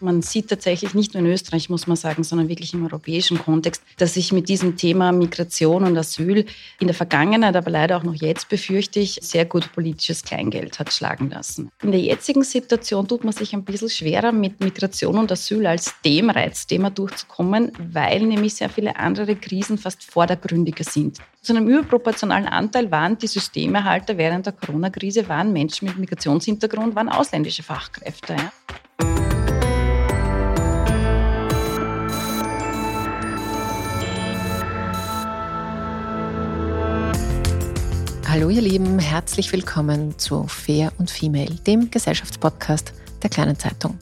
Man sieht tatsächlich nicht nur in Österreich, muss man sagen, sondern wirklich im europäischen Kontext, dass sich mit diesem Thema Migration und Asyl in der Vergangenheit, aber leider auch noch jetzt, befürchte ich, sehr gut politisches Kleingeld hat schlagen lassen. In der jetzigen Situation tut man sich ein bisschen schwerer, mit Migration und Asyl als dem Reizthema durchzukommen, weil nämlich sehr viele andere Krisen fast vordergründiger sind. Zu einem überproportionalen Anteil waren die Systemerhalter während der Corona-Krise, waren Menschen mit Migrationshintergrund, waren ausländische Fachkräfte. Ja. Hallo ihr Lieben, herzlich willkommen zu Fair und Female, dem Gesellschaftspodcast der kleinen Zeitung.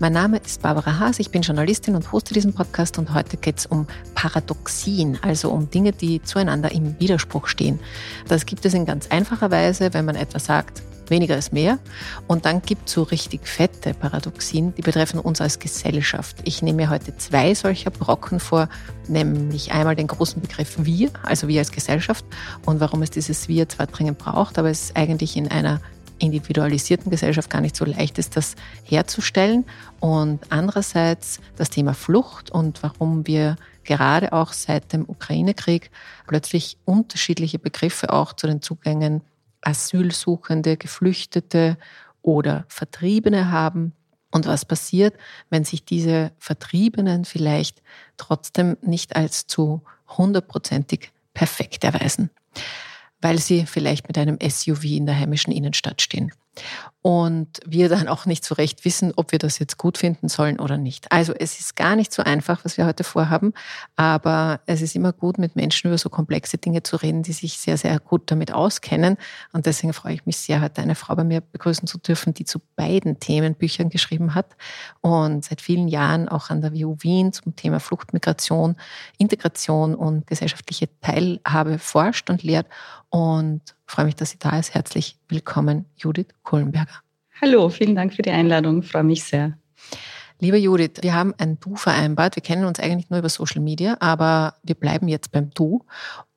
Mein Name ist Barbara Haas, ich bin Journalistin und hoste diesen Podcast und heute geht es um Paradoxien, also um Dinge, die zueinander im Widerspruch stehen. Das gibt es in ganz einfacher Weise, wenn man etwas sagt, weniger ist mehr. Und dann gibt es so richtig fette Paradoxien, die betreffen uns als Gesellschaft. Ich nehme mir heute zwei solcher Brocken vor, nämlich einmal den großen Begriff wir, also wir als Gesellschaft und warum es dieses wir zwar dringend braucht, aber es eigentlich in einer individualisierten Gesellschaft gar nicht so leicht ist, das herzustellen. Und andererseits das Thema Flucht und warum wir gerade auch seit dem Ukraine-Krieg plötzlich unterschiedliche Begriffe auch zu den Zugängen Asylsuchende, Geflüchtete oder Vertriebene haben. Und was passiert, wenn sich diese Vertriebenen vielleicht trotzdem nicht als zu hundertprozentig perfekt erweisen, weil sie vielleicht mit einem SUV in der heimischen Innenstadt stehen und wir dann auch nicht so recht wissen, ob wir das jetzt gut finden sollen oder nicht. Also es ist gar nicht so einfach, was wir heute vorhaben, aber es ist immer gut, mit Menschen über so komplexe Dinge zu reden, die sich sehr, sehr gut damit auskennen. Und deswegen freue ich mich sehr, heute eine Frau bei mir begrüßen zu dürfen, die zu beiden Themen Büchern geschrieben hat und seit vielen Jahren auch an der WU Wien zum Thema Fluchtmigration, Integration und gesellschaftliche Teilhabe forscht und lehrt und freue mich, dass sie da ist. Herzlich willkommen, Judith Kohlenberger. Hallo, vielen Dank für die Einladung. freue mich sehr. Liebe Judith, wir haben ein Du vereinbart. Wir kennen uns eigentlich nur über Social Media, aber wir bleiben jetzt beim Du.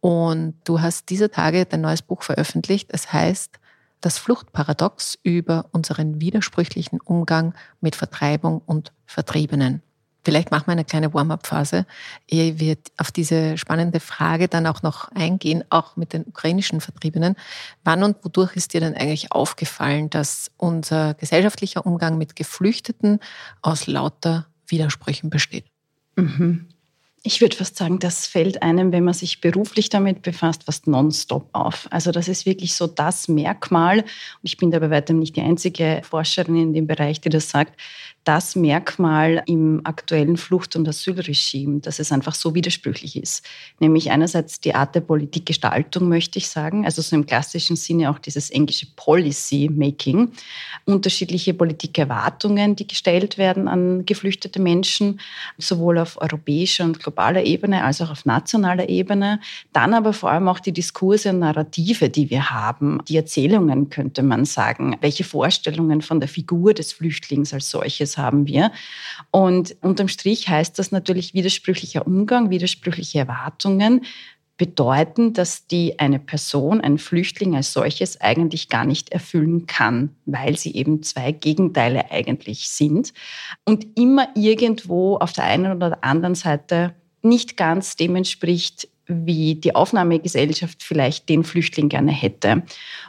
Und du hast dieser Tage dein neues Buch veröffentlicht. Es heißt Das Fluchtparadox über unseren widersprüchlichen Umgang mit Vertreibung und Vertriebenen. Vielleicht machen wir eine kleine Warm-up-Phase, ehe wir auf diese spannende Frage dann auch noch eingehen, auch mit den ukrainischen Vertriebenen. Wann und wodurch ist dir denn eigentlich aufgefallen, dass unser gesellschaftlicher Umgang mit Geflüchteten aus lauter Widersprüchen besteht? Mhm. Ich würde fast sagen, das fällt einem, wenn man sich beruflich damit befasst, fast nonstop auf. Also das ist wirklich so das Merkmal. Und ich bin da bei weitem nicht die einzige Forscherin in dem Bereich, die das sagt das Merkmal im aktuellen Flucht- und Asylregime, dass es einfach so widersprüchlich ist. Nämlich einerseits die Art der Politikgestaltung, möchte ich sagen, also so im klassischen Sinne auch dieses englische Policy-Making, unterschiedliche Politikerwartungen, die gestellt werden an geflüchtete Menschen, sowohl auf europäischer und globaler Ebene als auch auf nationaler Ebene. Dann aber vor allem auch die Diskurse und Narrative, die wir haben, die Erzählungen, könnte man sagen, welche Vorstellungen von der Figur des Flüchtlings als solches haben wir. Und unterm Strich heißt das natürlich widersprüchlicher Umgang, widersprüchliche Erwartungen, bedeuten, dass die eine Person, ein Flüchtling als solches eigentlich gar nicht erfüllen kann, weil sie eben zwei Gegenteile eigentlich sind und immer irgendwo auf der einen oder anderen Seite nicht ganz dem entspricht, wie die Aufnahmegesellschaft vielleicht den Flüchtling gerne hätte.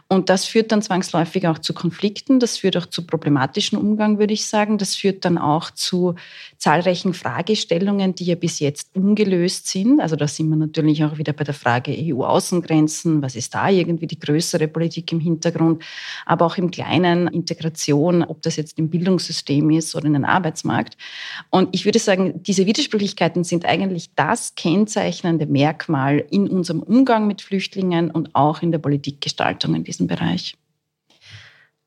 Und das führt dann zwangsläufig auch zu Konflikten, das führt auch zu problematischen Umgang, würde ich sagen. Das führt dann auch zu zahlreichen Fragestellungen, die ja bis jetzt ungelöst sind. Also da sind wir natürlich auch wieder bei der Frage EU-Außengrenzen, was ist da irgendwie die größere Politik im Hintergrund, aber auch im kleinen Integration, ob das jetzt im Bildungssystem ist oder in den Arbeitsmarkt. Und ich würde sagen, diese Widersprüchlichkeiten sind eigentlich das kennzeichnende Merkmal in unserem Umgang mit Flüchtlingen und auch in der Politikgestaltung in diesem Bereich.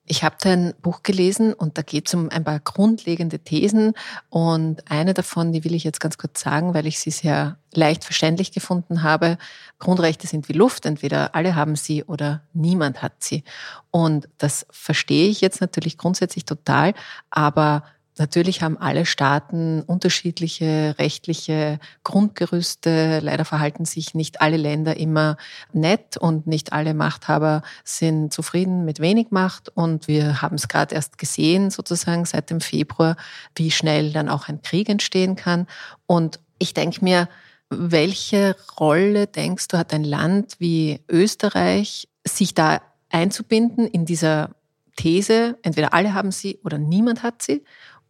Ich habe dein Buch gelesen und da geht es um ein paar grundlegende Thesen und eine davon, die will ich jetzt ganz kurz sagen, weil ich sie sehr leicht verständlich gefunden habe. Grundrechte sind wie Luft, entweder alle haben sie oder niemand hat sie. Und das verstehe ich jetzt natürlich grundsätzlich total, aber Natürlich haben alle Staaten unterschiedliche rechtliche Grundgerüste. Leider verhalten sich nicht alle Länder immer nett und nicht alle Machthaber sind zufrieden mit wenig Macht. Und wir haben es gerade erst gesehen, sozusagen seit dem Februar, wie schnell dann auch ein Krieg entstehen kann. Und ich denke mir, welche Rolle denkst du, hat ein Land wie Österreich, sich da einzubinden in dieser These, entweder alle haben sie oder niemand hat sie?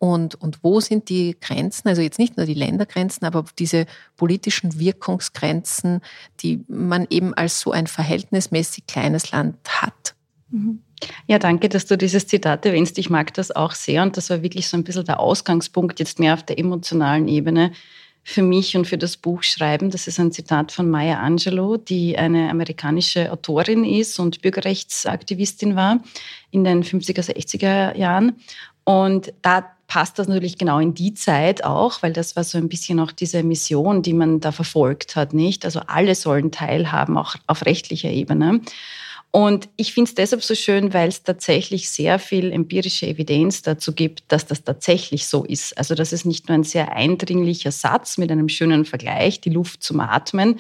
Und, und wo sind die Grenzen, also jetzt nicht nur die Ländergrenzen, aber diese politischen Wirkungsgrenzen, die man eben als so ein verhältnismäßig kleines Land hat? Mhm. Ja, danke, dass du dieses Zitat erwähnst. Ich mag das auch sehr und das war wirklich so ein bisschen der Ausgangspunkt jetzt mehr auf der emotionalen Ebene für mich und für das Buch schreiben. Das ist ein Zitat von Maya Angelou, die eine amerikanische Autorin ist und Bürgerrechtsaktivistin war in den 50er, 60er Jahren. Und da passt das natürlich genau in die Zeit auch, weil das war so ein bisschen auch diese Mission, die man da verfolgt hat, nicht? Also alle sollen teilhaben, auch auf rechtlicher Ebene. Und ich finde es deshalb so schön, weil es tatsächlich sehr viel empirische Evidenz dazu gibt, dass das tatsächlich so ist. Also das ist nicht nur ein sehr eindringlicher Satz mit einem schönen Vergleich, die Luft zum Atmen,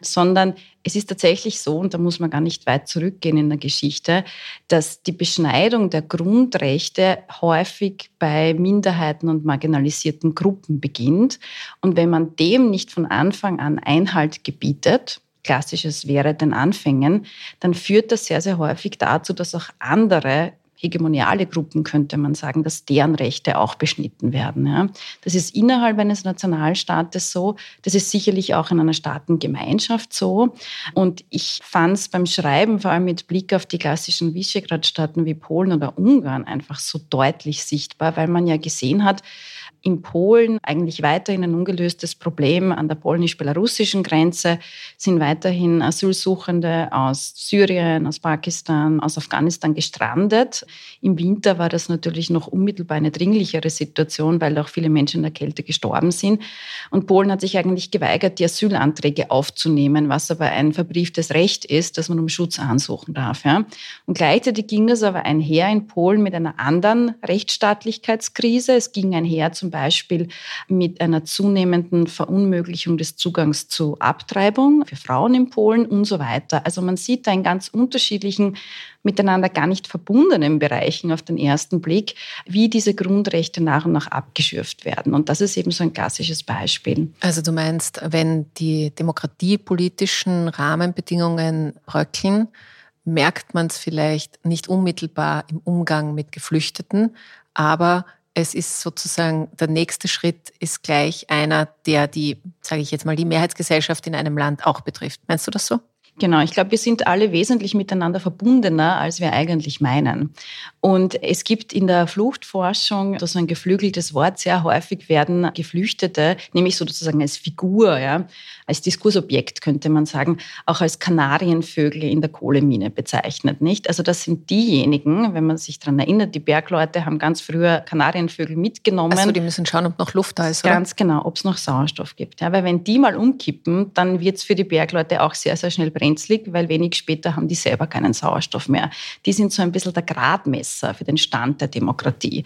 sondern es ist tatsächlich so, und da muss man gar nicht weit zurückgehen in der Geschichte, dass die Beschneidung der Grundrechte häufig bei Minderheiten und marginalisierten Gruppen beginnt. Und wenn man dem nicht von Anfang an Einhalt gebietet, klassisches wäre den Anfängen, dann führt das sehr, sehr häufig dazu, dass auch andere hegemoniale Gruppen, könnte man sagen, dass deren Rechte auch beschnitten werden. Ja. Das ist innerhalb eines Nationalstaates so, das ist sicherlich auch in einer Staatengemeinschaft so. Und ich fand es beim Schreiben, vor allem mit Blick auf die klassischen Visegrad-Staaten wie Polen oder Ungarn, einfach so deutlich sichtbar, weil man ja gesehen hat, in Polen eigentlich weiterhin ein ungelöstes Problem. An der polnisch-belarussischen Grenze sind weiterhin Asylsuchende aus Syrien, aus Pakistan, aus Afghanistan gestrandet. Im Winter war das natürlich noch unmittelbar eine dringlichere Situation, weil auch viele Menschen in der Kälte gestorben sind. Und Polen hat sich eigentlich geweigert, die Asylanträge aufzunehmen, was aber ein verbrieftes Recht ist, dass man um Schutz ansuchen darf. Ja. Und gleichzeitig ging es aber einher in Polen mit einer anderen Rechtsstaatlichkeitskrise. Es ging einher zum Beispiel mit einer zunehmenden Verunmöglichung des Zugangs zu Abtreibung für Frauen in Polen und so weiter. Also man sieht da in ganz unterschiedlichen miteinander gar nicht verbundenen Bereichen auf den ersten Blick, wie diese Grundrechte nach und nach abgeschürft werden. Und das ist eben so ein klassisches Beispiel. Also du meinst, wenn die demokratiepolitischen Rahmenbedingungen bröckeln, merkt man es vielleicht nicht unmittelbar im Umgang mit Geflüchteten, aber es ist sozusagen, der nächste Schritt ist gleich einer, der die, sage ich jetzt mal, die Mehrheitsgesellschaft in einem Land auch betrifft. Meinst du das so? Genau, ich glaube, wir sind alle wesentlich miteinander verbundener, als wir eigentlich meinen. Und es gibt in der Fluchtforschung so ein geflügeltes Wort, sehr häufig werden Geflüchtete, nämlich sozusagen als Figur, ja, als Diskursobjekt könnte man sagen, auch als Kanarienvögel in der Kohlemine bezeichnet, nicht? Also das sind diejenigen, wenn man sich daran erinnert, die Bergleute haben ganz früher Kanarienvögel mitgenommen. Also die müssen schauen, ob noch Luft da ist, oder? Ganz genau, ob es noch Sauerstoff gibt. Ja, weil wenn die mal umkippen, dann wird es für die Bergleute auch sehr, sehr schnell brenzlig, weil wenig später haben die selber keinen Sauerstoff mehr. Die sind so ein bisschen der Gradmesser für den Stand der Demokratie.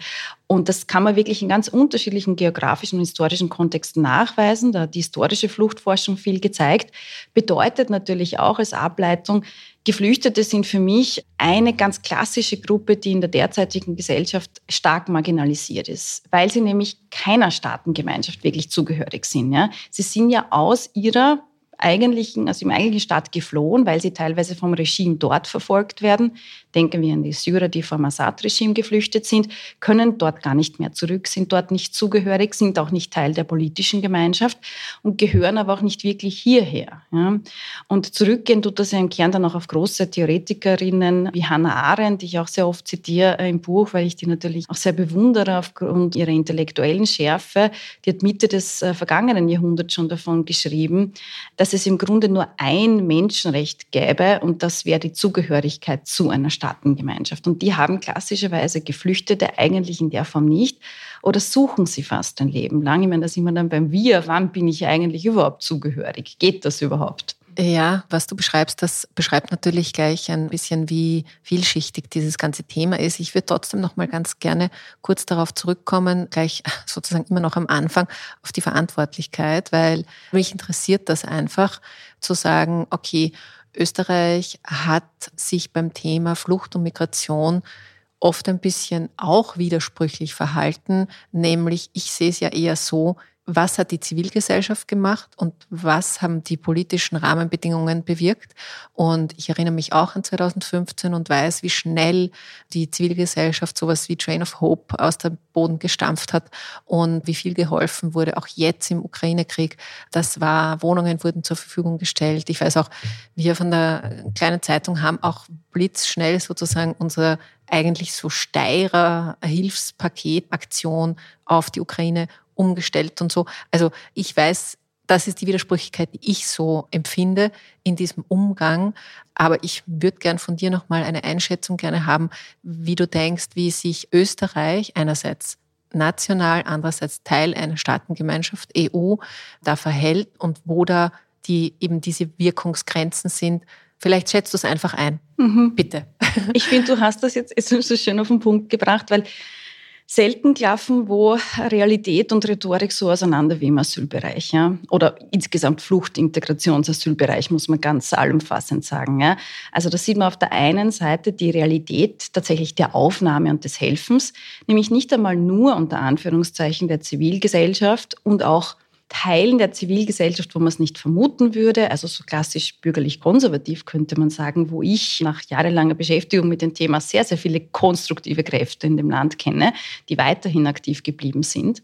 Und das kann man wirklich in ganz unterschiedlichen geografischen und historischen Kontexten nachweisen. Da hat die historische Fluchtforschung viel gezeigt. Bedeutet natürlich auch als Ableitung, Geflüchtete sind für mich eine ganz klassische Gruppe, die in der derzeitigen Gesellschaft stark marginalisiert ist, weil sie nämlich keiner Staatengemeinschaft wirklich zugehörig sind. Ja? Sie sind ja aus ihrer eigentlichen, aus dem eigentlichen Staat geflohen, weil sie teilweise vom Regime dort verfolgt werden. Denken wir an die Syrer, die vom Assad-Regime geflüchtet sind, können dort gar nicht mehr zurück, sind dort nicht zugehörig, sind auch nicht Teil der politischen Gemeinschaft und gehören aber auch nicht wirklich hierher. Ja. Und zurückgehen tut das ja im Kern dann auch auf große Theoretikerinnen wie Hannah Arendt, die ich auch sehr oft zitiere im Buch, weil ich die natürlich auch sehr bewundere aufgrund ihrer intellektuellen Schärfe. Die hat Mitte des äh, vergangenen Jahrhunderts schon davon geschrieben, dass es im Grunde nur ein Menschenrecht gäbe und das wäre die Zugehörigkeit zu einer Staatengemeinschaft. Und die haben klassischerweise Geflüchtete eigentlich in der Form nicht oder suchen sie fast ein Leben lang. Ich meine, da sind wir dann beim Wir. Wann bin ich eigentlich überhaupt zugehörig? Geht das überhaupt? Ja, was du beschreibst, das beschreibt natürlich gleich ein bisschen, wie vielschichtig dieses ganze Thema ist. Ich würde trotzdem noch mal ganz gerne kurz darauf zurückkommen, gleich sozusagen immer noch am Anfang auf die Verantwortlichkeit, weil mich interessiert das einfach zu sagen, okay, Österreich hat sich beim Thema Flucht und Migration oft ein bisschen auch widersprüchlich verhalten, nämlich ich sehe es ja eher so, was hat die Zivilgesellschaft gemacht und was haben die politischen Rahmenbedingungen bewirkt. Und ich erinnere mich auch an 2015 und weiß, wie schnell die Zivilgesellschaft sowas wie Train of Hope aus dem Boden gestampft hat und wie viel geholfen wurde, auch jetzt im Ukraine-Krieg. Das war, Wohnungen wurden zur Verfügung gestellt. Ich weiß auch, wir von der kleinen Zeitung haben auch blitzschnell sozusagen unser eigentlich so steirer Hilfspaketaktion auf die Ukraine umgestellt und so. Also ich weiß, das ist die Widersprüchlichkeit, die ich so empfinde in diesem Umgang. Aber ich würde gern von dir nochmal eine Einschätzung gerne haben, wie du denkst, wie sich Österreich einerseits national, andererseits Teil einer Staatengemeinschaft EU da verhält und wo da die eben diese Wirkungsgrenzen sind. Vielleicht schätzt du es einfach ein. Mhm. Bitte. Ich finde, du hast das jetzt so schön auf den Punkt gebracht, weil selten klaffen, wo Realität und Rhetorik so auseinander wie im Asylbereich. Ja? Oder insgesamt Fluchtintegrationsasylbereich, muss man ganz allumfassend sagen. Ja? Also da sieht man auf der einen Seite die Realität tatsächlich der Aufnahme und des Helfens, nämlich nicht einmal nur unter Anführungszeichen der Zivilgesellschaft und auch Teilen der Zivilgesellschaft, wo man es nicht vermuten würde, also so klassisch bürgerlich-konservativ könnte man sagen, wo ich nach jahrelanger Beschäftigung mit dem Thema sehr, sehr viele konstruktive Kräfte in dem Land kenne, die weiterhin aktiv geblieben sind,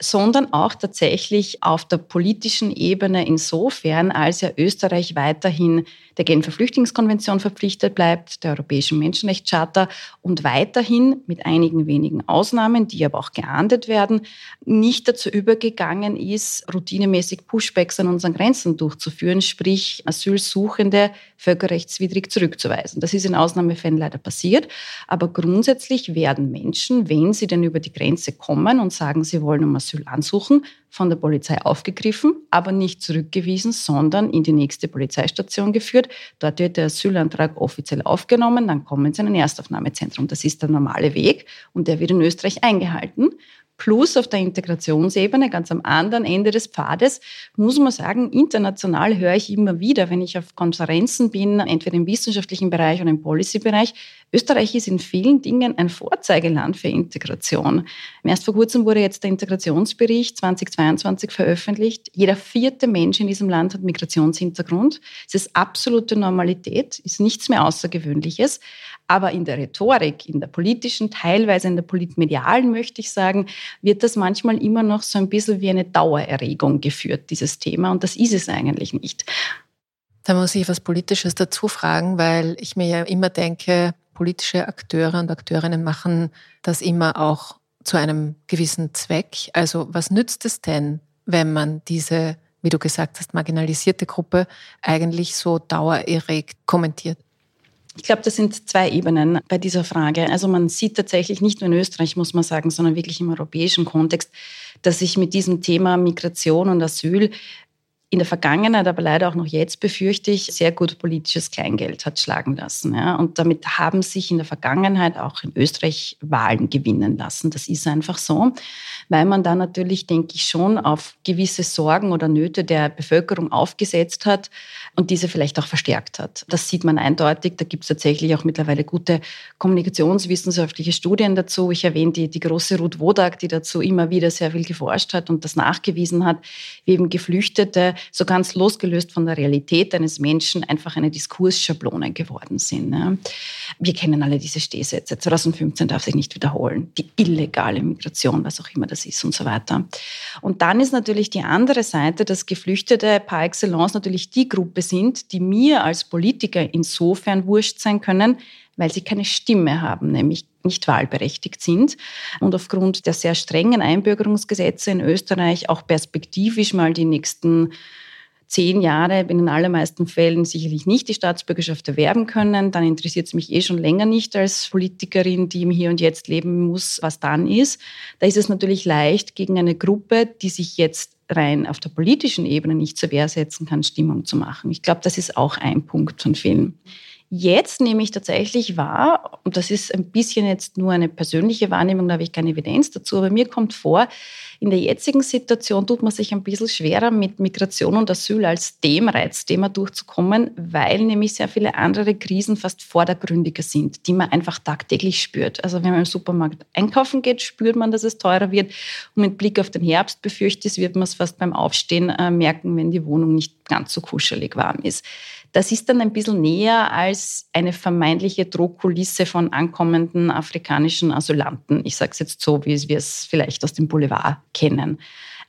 sondern auch tatsächlich auf der politischen Ebene insofern, als ja Österreich weiterhin der Genfer Flüchtlingskonvention verpflichtet bleibt, der Europäischen Menschenrechtscharta und weiterhin mit einigen wenigen Ausnahmen, die aber auch geahndet werden, nicht dazu übergegangen ist, routinemäßig Pushbacks an unseren Grenzen durchzuführen, sprich Asylsuchende völkerrechtswidrig zurückzuweisen. Das ist in Ausnahmefällen leider passiert, aber grundsätzlich werden Menschen, wenn sie denn über die Grenze kommen und sagen, sie wollen um Asyl ansuchen, von der Polizei aufgegriffen, aber nicht zurückgewiesen, sondern in die nächste Polizeistation geführt. Dort wird der Asylantrag offiziell aufgenommen, dann kommen sie in ein Erstaufnahmezentrum. Das ist der normale Weg und der wird in Österreich eingehalten. Plus auf der Integrationsebene, ganz am anderen Ende des Pfades, muss man sagen, international höre ich immer wieder, wenn ich auf Konferenzen bin, entweder im wissenschaftlichen Bereich oder im Policy-Bereich, Österreich ist in vielen Dingen ein Vorzeigeland für Integration. Erst vor kurzem wurde jetzt der Integrationsbericht 2022 veröffentlicht. Jeder vierte Mensch in diesem Land hat Migrationshintergrund. Es ist absolute Normalität, ist nichts mehr Außergewöhnliches. Aber in der Rhetorik, in der politischen, teilweise in der politmedialen, möchte ich sagen, wird das manchmal immer noch so ein bisschen wie eine Dauererregung geführt, dieses Thema. Und das ist es eigentlich nicht. Da muss ich was Politisches dazu fragen, weil ich mir ja immer denke, politische Akteure und Akteurinnen machen das immer auch zu einem gewissen Zweck. Also was nützt es denn, wenn man diese, wie du gesagt hast, marginalisierte Gruppe eigentlich so dauererregt kommentiert? Ich glaube, das sind zwei Ebenen bei dieser Frage. Also man sieht tatsächlich nicht nur in Österreich, muss man sagen, sondern wirklich im europäischen Kontext, dass sich mit diesem Thema Migration und Asyl in der Vergangenheit, aber leider auch noch jetzt befürchte ich, sehr gut politisches Kleingeld hat schlagen lassen. Ja. Und damit haben sich in der Vergangenheit auch in Österreich Wahlen gewinnen lassen. Das ist einfach so, weil man da natürlich, denke ich, schon auf gewisse Sorgen oder Nöte der Bevölkerung aufgesetzt hat und diese vielleicht auch verstärkt hat. Das sieht man eindeutig. Da gibt es tatsächlich auch mittlerweile gute kommunikationswissenschaftliche Studien dazu. Ich erwähne die, die große Ruth Wodak, die dazu immer wieder sehr viel geforscht hat und das nachgewiesen hat, wie eben Geflüchtete so ganz losgelöst von der Realität eines Menschen einfach eine Diskursschablone geworden sind. Wir kennen alle diese Stehsätze. 2015 darf sich nicht wiederholen. Die illegale Migration, was auch immer das ist und so weiter. Und dann ist natürlich die andere Seite, dass Geflüchtete par excellence natürlich die Gruppe sind, die mir als Politiker insofern wurscht sein können, weil sie keine Stimme haben, nämlich nicht wahlberechtigt sind und aufgrund der sehr strengen Einbürgerungsgesetze in Österreich auch perspektivisch mal die nächsten zehn Jahre in den allermeisten Fällen sicherlich nicht die Staatsbürgerschaft erwerben können, dann interessiert es mich eh schon länger nicht als Politikerin, die im Hier und Jetzt leben muss, was dann ist. Da ist es natürlich leicht, gegen eine Gruppe, die sich jetzt rein auf der politischen Ebene nicht zur Wehr setzen kann, Stimmung zu machen. Ich glaube, das ist auch ein Punkt von vielen. Jetzt nehme ich tatsächlich wahr, und das ist ein bisschen jetzt nur eine persönliche Wahrnehmung, da habe ich keine Evidenz dazu, aber mir kommt vor, in der jetzigen Situation tut man sich ein bisschen schwerer mit Migration und Asyl als dem Reizthema durchzukommen, weil nämlich sehr viele andere Krisen fast vordergründiger sind, die man einfach tagtäglich spürt. Also wenn man im Supermarkt einkaufen geht, spürt man, dass es teurer wird. Und mit Blick auf den Herbst befürchte ich, wird man es fast beim Aufstehen äh, merken, wenn die Wohnung nicht ganz so kuschelig warm ist. Das ist dann ein bisschen näher als eine vermeintliche Drohkulisse von ankommenden afrikanischen Asylanten. Ich sage es jetzt so, wie wir es vielleicht aus dem Boulevard kennen.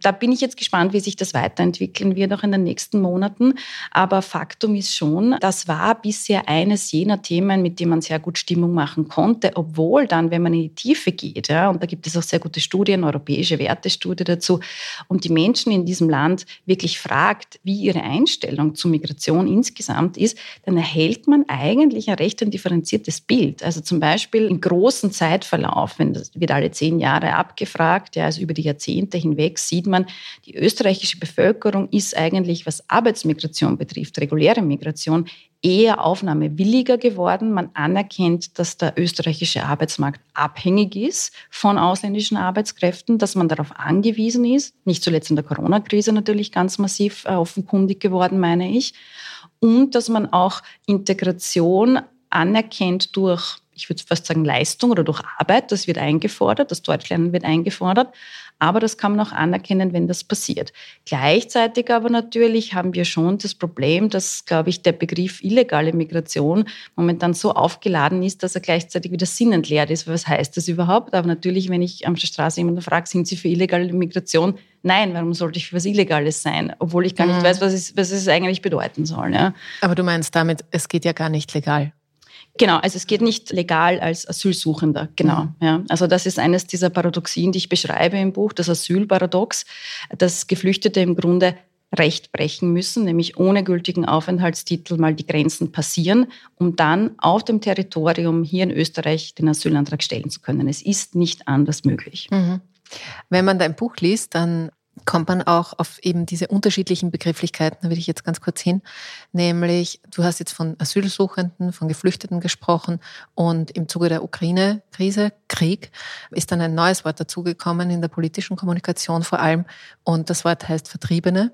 Da bin ich jetzt gespannt, wie sich das weiterentwickeln wird, auch in den nächsten Monaten. Aber Faktum ist schon, das war bisher eines jener Themen, mit dem man sehr gut Stimmung machen konnte, obwohl dann, wenn man in die Tiefe geht, ja, und da gibt es auch sehr gute Studien, europäische Wertestudie dazu, und die Menschen in diesem Land wirklich fragt, wie ihre Einstellung zur Migration insgesamt ist, dann erhält man eigentlich ein recht ein differenziertes Bild. Also zum Beispiel im großen Zeitverlauf, wenn das wird alle zehn Jahre abgefragt, ja, also über die Jahrzehnte hinweg, sieht sieht man, die österreichische Bevölkerung ist eigentlich, was Arbeitsmigration betrifft, reguläre Migration, eher aufnahmewilliger geworden. Man anerkennt, dass der österreichische Arbeitsmarkt abhängig ist von ausländischen Arbeitskräften, dass man darauf angewiesen ist, nicht zuletzt in der Corona-Krise natürlich ganz massiv äh, offenkundig geworden, meine ich, und dass man auch Integration anerkennt durch ich würde fast sagen, Leistung oder durch Arbeit, das wird eingefordert, das Deutschlernen wird eingefordert, aber das kann man auch anerkennen, wenn das passiert. Gleichzeitig aber natürlich haben wir schon das Problem, dass, glaube ich, der Begriff illegale Migration momentan so aufgeladen ist, dass er gleichzeitig wieder sinnentleert ist. Was heißt das überhaupt? Aber natürlich, wenn ich am Straße jemanden frage, sind Sie für illegale Migration? Nein, warum sollte ich für was Illegales sein? Obwohl ich gar nicht mhm. weiß, was es, was es eigentlich bedeuten soll. Ja. Aber du meinst damit, es geht ja gar nicht legal. Genau, also es geht nicht legal als Asylsuchender, genau. Mhm. Ja. Also das ist eines dieser Paradoxien, die ich beschreibe im Buch, das Asylparadox, dass Geflüchtete im Grunde Recht brechen müssen, nämlich ohne gültigen Aufenthaltstitel mal die Grenzen passieren, um dann auf dem Territorium hier in Österreich den Asylantrag stellen zu können. Es ist nicht anders möglich. Mhm. Wenn man dein Buch liest, dann kommt man auch auf eben diese unterschiedlichen Begrifflichkeiten, da will ich jetzt ganz kurz hin, nämlich du hast jetzt von Asylsuchenden, von Geflüchteten gesprochen und im Zuge der Ukraine-Krise, Krieg, ist dann ein neues Wort dazugekommen in der politischen Kommunikation vor allem und das Wort heißt Vertriebene.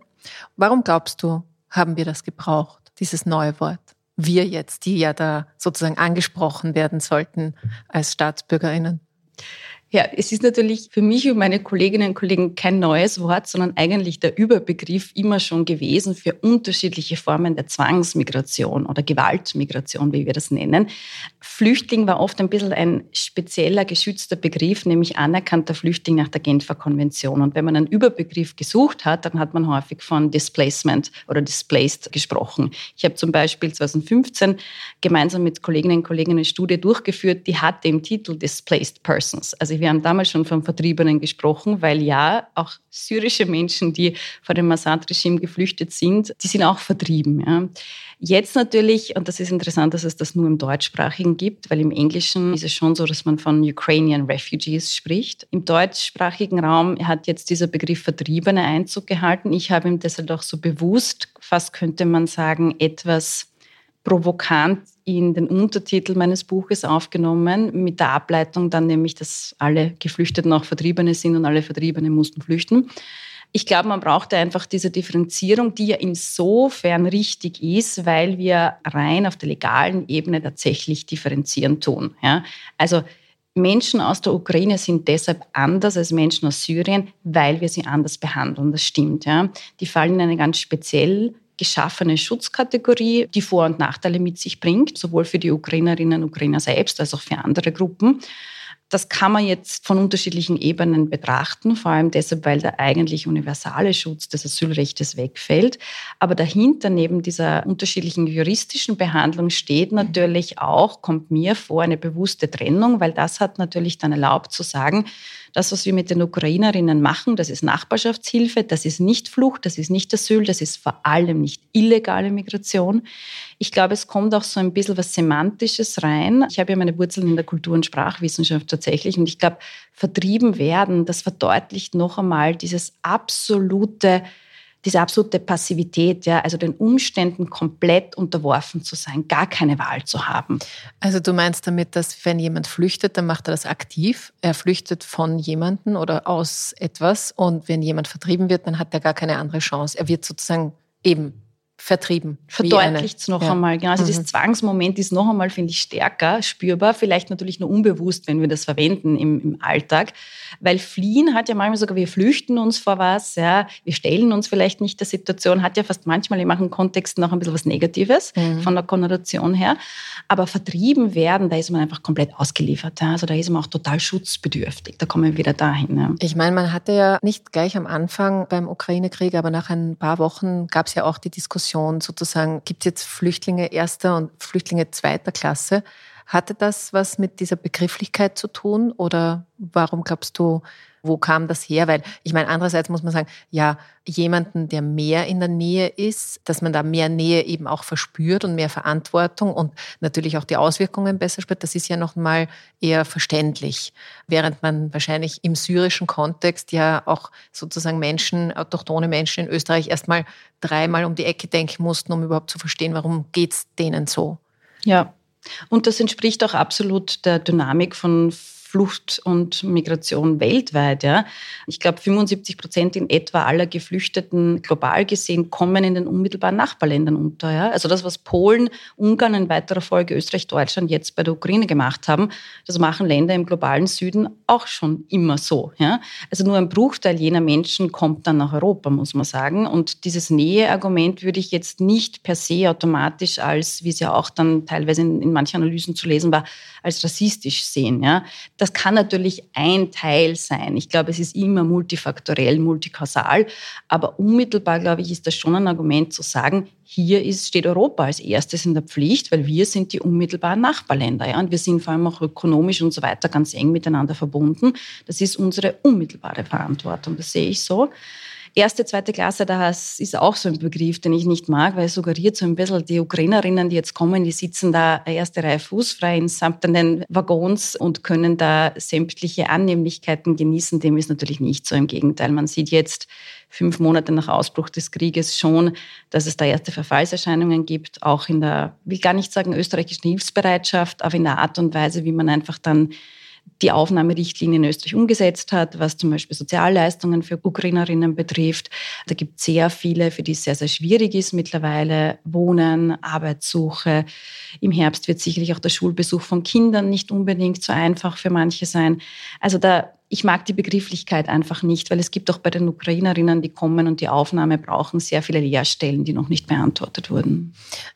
Warum glaubst du, haben wir das gebraucht, dieses neue Wort? Wir jetzt, die ja da sozusagen angesprochen werden sollten als Staatsbürgerinnen. Ja, es ist natürlich für mich und meine Kolleginnen und Kollegen kein neues Wort, sondern eigentlich der Überbegriff immer schon gewesen für unterschiedliche Formen der Zwangsmigration oder Gewaltmigration, wie wir das nennen. Flüchtling war oft ein bisschen ein spezieller, geschützter Begriff, nämlich anerkannter Flüchtling nach der Genfer Konvention. Und wenn man einen Überbegriff gesucht hat, dann hat man häufig von Displacement oder Displaced gesprochen. Ich habe zum Beispiel 2015 gemeinsam mit Kolleginnen und Kollegen eine Studie durchgeführt, die hatte im Titel Displaced Persons. Also wir haben damals schon von Vertriebenen gesprochen, weil ja, auch syrische Menschen, die vor dem Assad-Regime geflüchtet sind, die sind auch vertrieben. Ja. Jetzt natürlich, und das ist interessant, dass es das nur im Deutschsprachigen gibt, weil im Englischen ist es schon so, dass man von Ukrainian Refugees spricht. Im deutschsprachigen Raum hat jetzt dieser Begriff Vertriebene Einzug gehalten. Ich habe ihm deshalb auch so bewusst, fast könnte man sagen, etwas provokant in den Untertitel meines Buches aufgenommen, mit der Ableitung dann nämlich, dass alle Geflüchteten auch Vertriebene sind und alle Vertriebene mussten flüchten. Ich glaube, man brauchte einfach diese Differenzierung, die ja insofern richtig ist, weil wir rein auf der legalen Ebene tatsächlich differenzieren tun. Ja? Also Menschen aus der Ukraine sind deshalb anders als Menschen aus Syrien, weil wir sie anders behandeln. Das stimmt. Ja? Die fallen in eine ganz speziell geschaffene Schutzkategorie, die Vor- und Nachteile mit sich bringt, sowohl für die Ukrainerinnen und Ukrainer selbst als auch für andere Gruppen. Das kann man jetzt von unterschiedlichen Ebenen betrachten, vor allem deshalb, weil der eigentlich universale Schutz des Asylrechts wegfällt. Aber dahinter, neben dieser unterschiedlichen juristischen Behandlung, steht natürlich auch, kommt mir vor, eine bewusste Trennung, weil das hat natürlich dann erlaubt zu sagen, das, was wir mit den Ukrainerinnen machen, das ist Nachbarschaftshilfe, das ist nicht Flucht, das ist nicht Asyl, das ist vor allem nicht illegale Migration. Ich glaube, es kommt auch so ein bisschen was Semantisches rein. Ich habe ja meine Wurzeln in der Kultur- und Sprachwissenschaft tatsächlich und ich glaube, vertrieben werden, das verdeutlicht noch einmal dieses absolute diese absolute Passivität, ja, also den Umständen komplett unterworfen zu sein, gar keine Wahl zu haben. Also du meinst damit, dass wenn jemand flüchtet, dann macht er das aktiv. Er flüchtet von jemandem oder aus etwas und wenn jemand vertrieben wird, dann hat er gar keine andere Chance. Er wird sozusagen eben vertrieben. Verdeutlicht es noch ja. einmal. Genau. Also mhm. das Zwangsmoment ist noch einmal, finde ich, stärker spürbar. Vielleicht natürlich nur unbewusst, wenn wir das verwenden im, im Alltag. Weil fliehen hat ja manchmal sogar, wir flüchten uns vor was, ja, wir stellen uns vielleicht nicht der Situation, hat ja fast manchmal in manchen Kontexten auch ein bisschen was Negatives mhm. von der Konnotation her. Aber vertrieben werden, da ist man einfach komplett ausgeliefert. Ja. Also da ist man auch total schutzbedürftig. Da kommen wir wieder dahin. Ja. Ich meine, man hatte ja nicht gleich am Anfang beim Ukraine-Krieg, aber nach ein paar Wochen gab es ja auch die Diskussion, Diskussion sozusagen, gibt es jetzt Flüchtlinge erster und Flüchtlinge zweiter Klasse? Hatte das was mit dieser Begrifflichkeit zu tun oder warum glaubst du, wo kam das her? Weil ich meine, andererseits muss man sagen, ja, jemanden, der mehr in der Nähe ist, dass man da mehr Nähe eben auch verspürt und mehr Verantwortung und natürlich auch die Auswirkungen besser spürt, das ist ja noch mal eher verständlich. Während man wahrscheinlich im syrischen Kontext ja auch sozusagen Menschen, autochtone Menschen in Österreich erstmal dreimal um die Ecke denken mussten, um überhaupt zu verstehen, warum geht es denen so. Ja, und das entspricht auch absolut der Dynamik von Flucht und Migration weltweit. Ja. Ich glaube, 75 Prozent in etwa aller Geflüchteten global gesehen kommen in den unmittelbaren Nachbarländern unter. Ja. Also das, was Polen, Ungarn, in weiterer Folge Österreich, Deutschland jetzt bei der Ukraine gemacht haben, das machen Länder im globalen Süden auch schon immer so. Ja. Also nur ein Bruchteil jener Menschen kommt dann nach Europa, muss man sagen. Und dieses Näheargument würde ich jetzt nicht per se automatisch als, wie es ja auch dann teilweise in, in manchen Analysen zu lesen war, als rassistisch sehen. Ja. Das kann natürlich ein Teil sein. Ich glaube, es ist immer multifaktorell, multikausal. Aber unmittelbar, glaube ich, ist das schon ein Argument zu sagen, hier ist, steht Europa als erstes in der Pflicht, weil wir sind die unmittelbaren Nachbarländer. Ja? Und wir sind vor allem auch ökonomisch und so weiter ganz eng miteinander verbunden. Das ist unsere unmittelbare Verantwortung. Das sehe ich so. Erste, zweite Klasse, das ist auch so ein Begriff, den ich nicht mag, weil es suggeriert so ein bisschen, die Ukrainerinnen, die jetzt kommen, die sitzen da erste Reihe fußfrei in samtenen Waggons und können da sämtliche Annehmlichkeiten genießen. Dem ist natürlich nicht so. Im Gegenteil, man sieht jetzt fünf Monate nach Ausbruch des Krieges schon, dass es da erste Verfallserscheinungen gibt, auch in der, will gar nicht sagen österreichischen Hilfsbereitschaft, aber in der Art und Weise, wie man einfach dann die Aufnahmerichtlinie in Österreich umgesetzt hat, was zum Beispiel Sozialleistungen für Ukrainerinnen betrifft. Da gibt es sehr viele, für die es sehr, sehr schwierig ist mittlerweile. Wohnen, Arbeitssuche. Im Herbst wird sicherlich auch der Schulbesuch von Kindern nicht unbedingt so einfach für manche sein. Also da ich mag die Begrifflichkeit einfach nicht, weil es gibt auch bei den Ukrainerinnen, die kommen und die Aufnahme brauchen, sehr viele Lehrstellen, die noch nicht beantwortet wurden.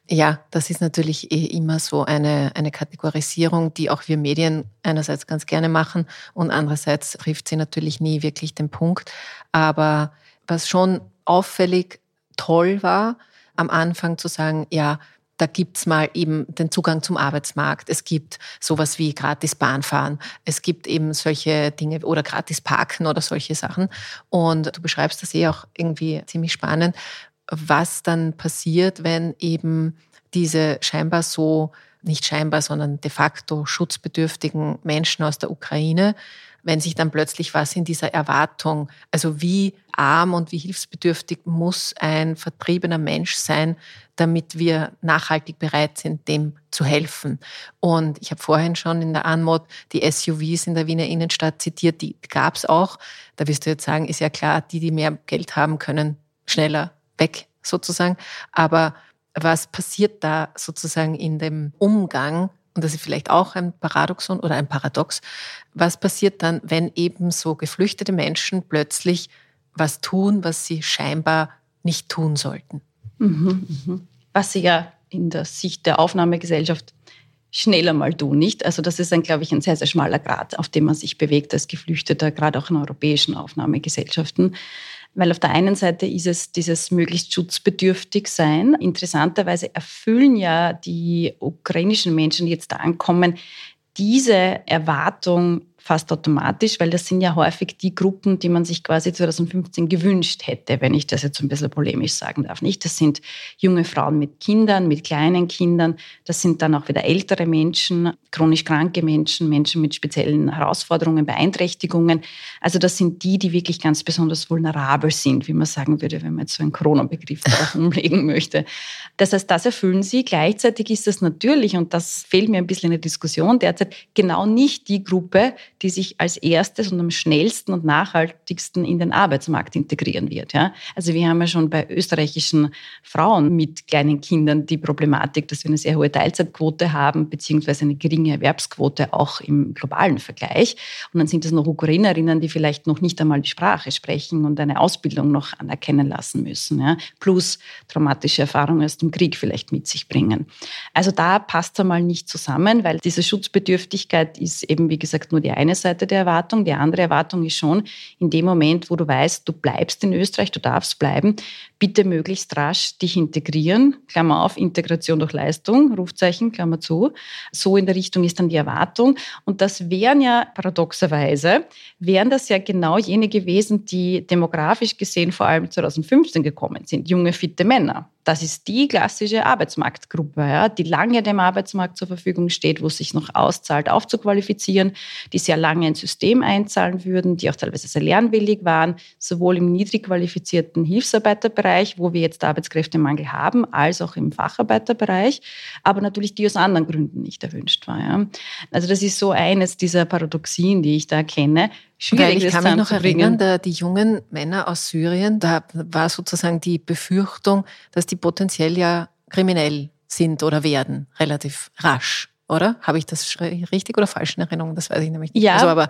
Ja, das ist natürlich eh immer so eine, eine Kategorisierung, die auch wir Medien einerseits ganz gerne machen und andererseits trifft sie natürlich nie wirklich den Punkt. Aber was schon auffällig toll war, am Anfang zu sagen, ja, da gibt's mal eben den Zugang zum Arbeitsmarkt. Es gibt sowas wie gratis Bahnfahren. Es gibt eben solche Dinge oder gratis Parken oder solche Sachen. Und du beschreibst das eh auch irgendwie ziemlich spannend, was dann passiert, wenn eben diese scheinbar so, nicht scheinbar, sondern de facto schutzbedürftigen Menschen aus der Ukraine wenn sich dann plötzlich was in dieser Erwartung, also wie arm und wie hilfsbedürftig muss ein vertriebener Mensch sein, damit wir nachhaltig bereit sind, dem zu helfen. Und ich habe vorhin schon in der Anmod die SUVs in der Wiener Innenstadt zitiert, die gab es auch. Da wirst du jetzt sagen, ist ja klar, die, die mehr Geld haben, können schneller weg sozusagen. Aber was passiert da sozusagen in dem Umgang und das ist vielleicht auch ein Paradoxon oder ein Paradox, was passiert dann, wenn eben so geflüchtete Menschen plötzlich was tun, was sie scheinbar nicht tun sollten? Mhm, mhm. Was sie ja in der Sicht der Aufnahmegesellschaft schneller mal tun, nicht? Also das ist ein, glaube ich, ein sehr, sehr schmaler Grad, auf dem man sich bewegt als Geflüchteter, gerade auch in europäischen Aufnahmegesellschaften. Weil auf der einen Seite ist es dieses möglichst schutzbedürftig sein. Interessanterweise erfüllen ja die ukrainischen Menschen, die jetzt da ankommen, diese Erwartung fast automatisch, weil das sind ja häufig die Gruppen, die man sich quasi 2015 gewünscht hätte, wenn ich das jetzt ein bisschen polemisch sagen darf. Nicht? Das sind junge Frauen mit Kindern, mit kleinen Kindern. Das sind dann auch wieder ältere Menschen, chronisch kranke Menschen, Menschen mit speziellen Herausforderungen, Beeinträchtigungen. Also das sind die, die wirklich ganz besonders vulnerabel sind, wie man sagen würde, wenn man jetzt so einen Corona-Begriff umlegen möchte. Das heißt, das erfüllen sie. Gleichzeitig ist das natürlich, und das fehlt mir ein bisschen in der Diskussion derzeit, genau nicht die Gruppe, die sich als erstes und am schnellsten und nachhaltigsten in den Arbeitsmarkt integrieren wird. Ja? Also wir haben ja schon bei österreichischen Frauen mit kleinen Kindern die Problematik, dass wir eine sehr hohe Teilzeitquote haben, beziehungsweise eine geringe Erwerbsquote auch im globalen Vergleich. Und dann sind es noch Ukrainerinnen, die vielleicht noch nicht einmal die Sprache sprechen und eine Ausbildung noch anerkennen lassen müssen. Ja? Plus traumatische Erfahrungen aus dem Krieg vielleicht mit sich bringen. Also da passt es einmal nicht zusammen, weil diese Schutzbedürftigkeit ist eben, wie gesagt, nur die eine eine Seite der Erwartung. Die andere Erwartung ist schon, in dem Moment, wo du weißt, du bleibst in Österreich, du darfst bleiben, bitte möglichst rasch dich integrieren. Klammer auf, Integration durch Leistung, Rufzeichen, Klammer zu. So in der Richtung ist dann die Erwartung. Und das wären ja paradoxerweise, wären das ja genau jene gewesen, die demografisch gesehen vor allem 2015 gekommen sind. Junge, fitte Männer. Das ist die klassische Arbeitsmarktgruppe, ja, die lange dem Arbeitsmarkt zur Verfügung steht, wo es sich noch auszahlt, aufzuqualifizieren, die sehr lange ins System einzahlen würden, die auch teilweise sehr lernwillig waren, sowohl im niedrig qualifizierten Hilfsarbeiterbereich, wo wir jetzt Arbeitskräftemangel haben, als auch im Facharbeiterbereich, aber natürlich die aus anderen Gründen nicht erwünscht war. Ja. Also das ist so eines dieser Paradoxien, die ich da kenne schwierig Weil ich kann mich noch erinnern, da, die jungen Männer aus Syrien, da war sozusagen die Befürchtung, dass die potenziell ja kriminell sind oder werden, relativ rasch, oder? Habe ich das richtig oder falsch in Erinnerung? Das weiß ich nämlich nicht. Ja. Also, aber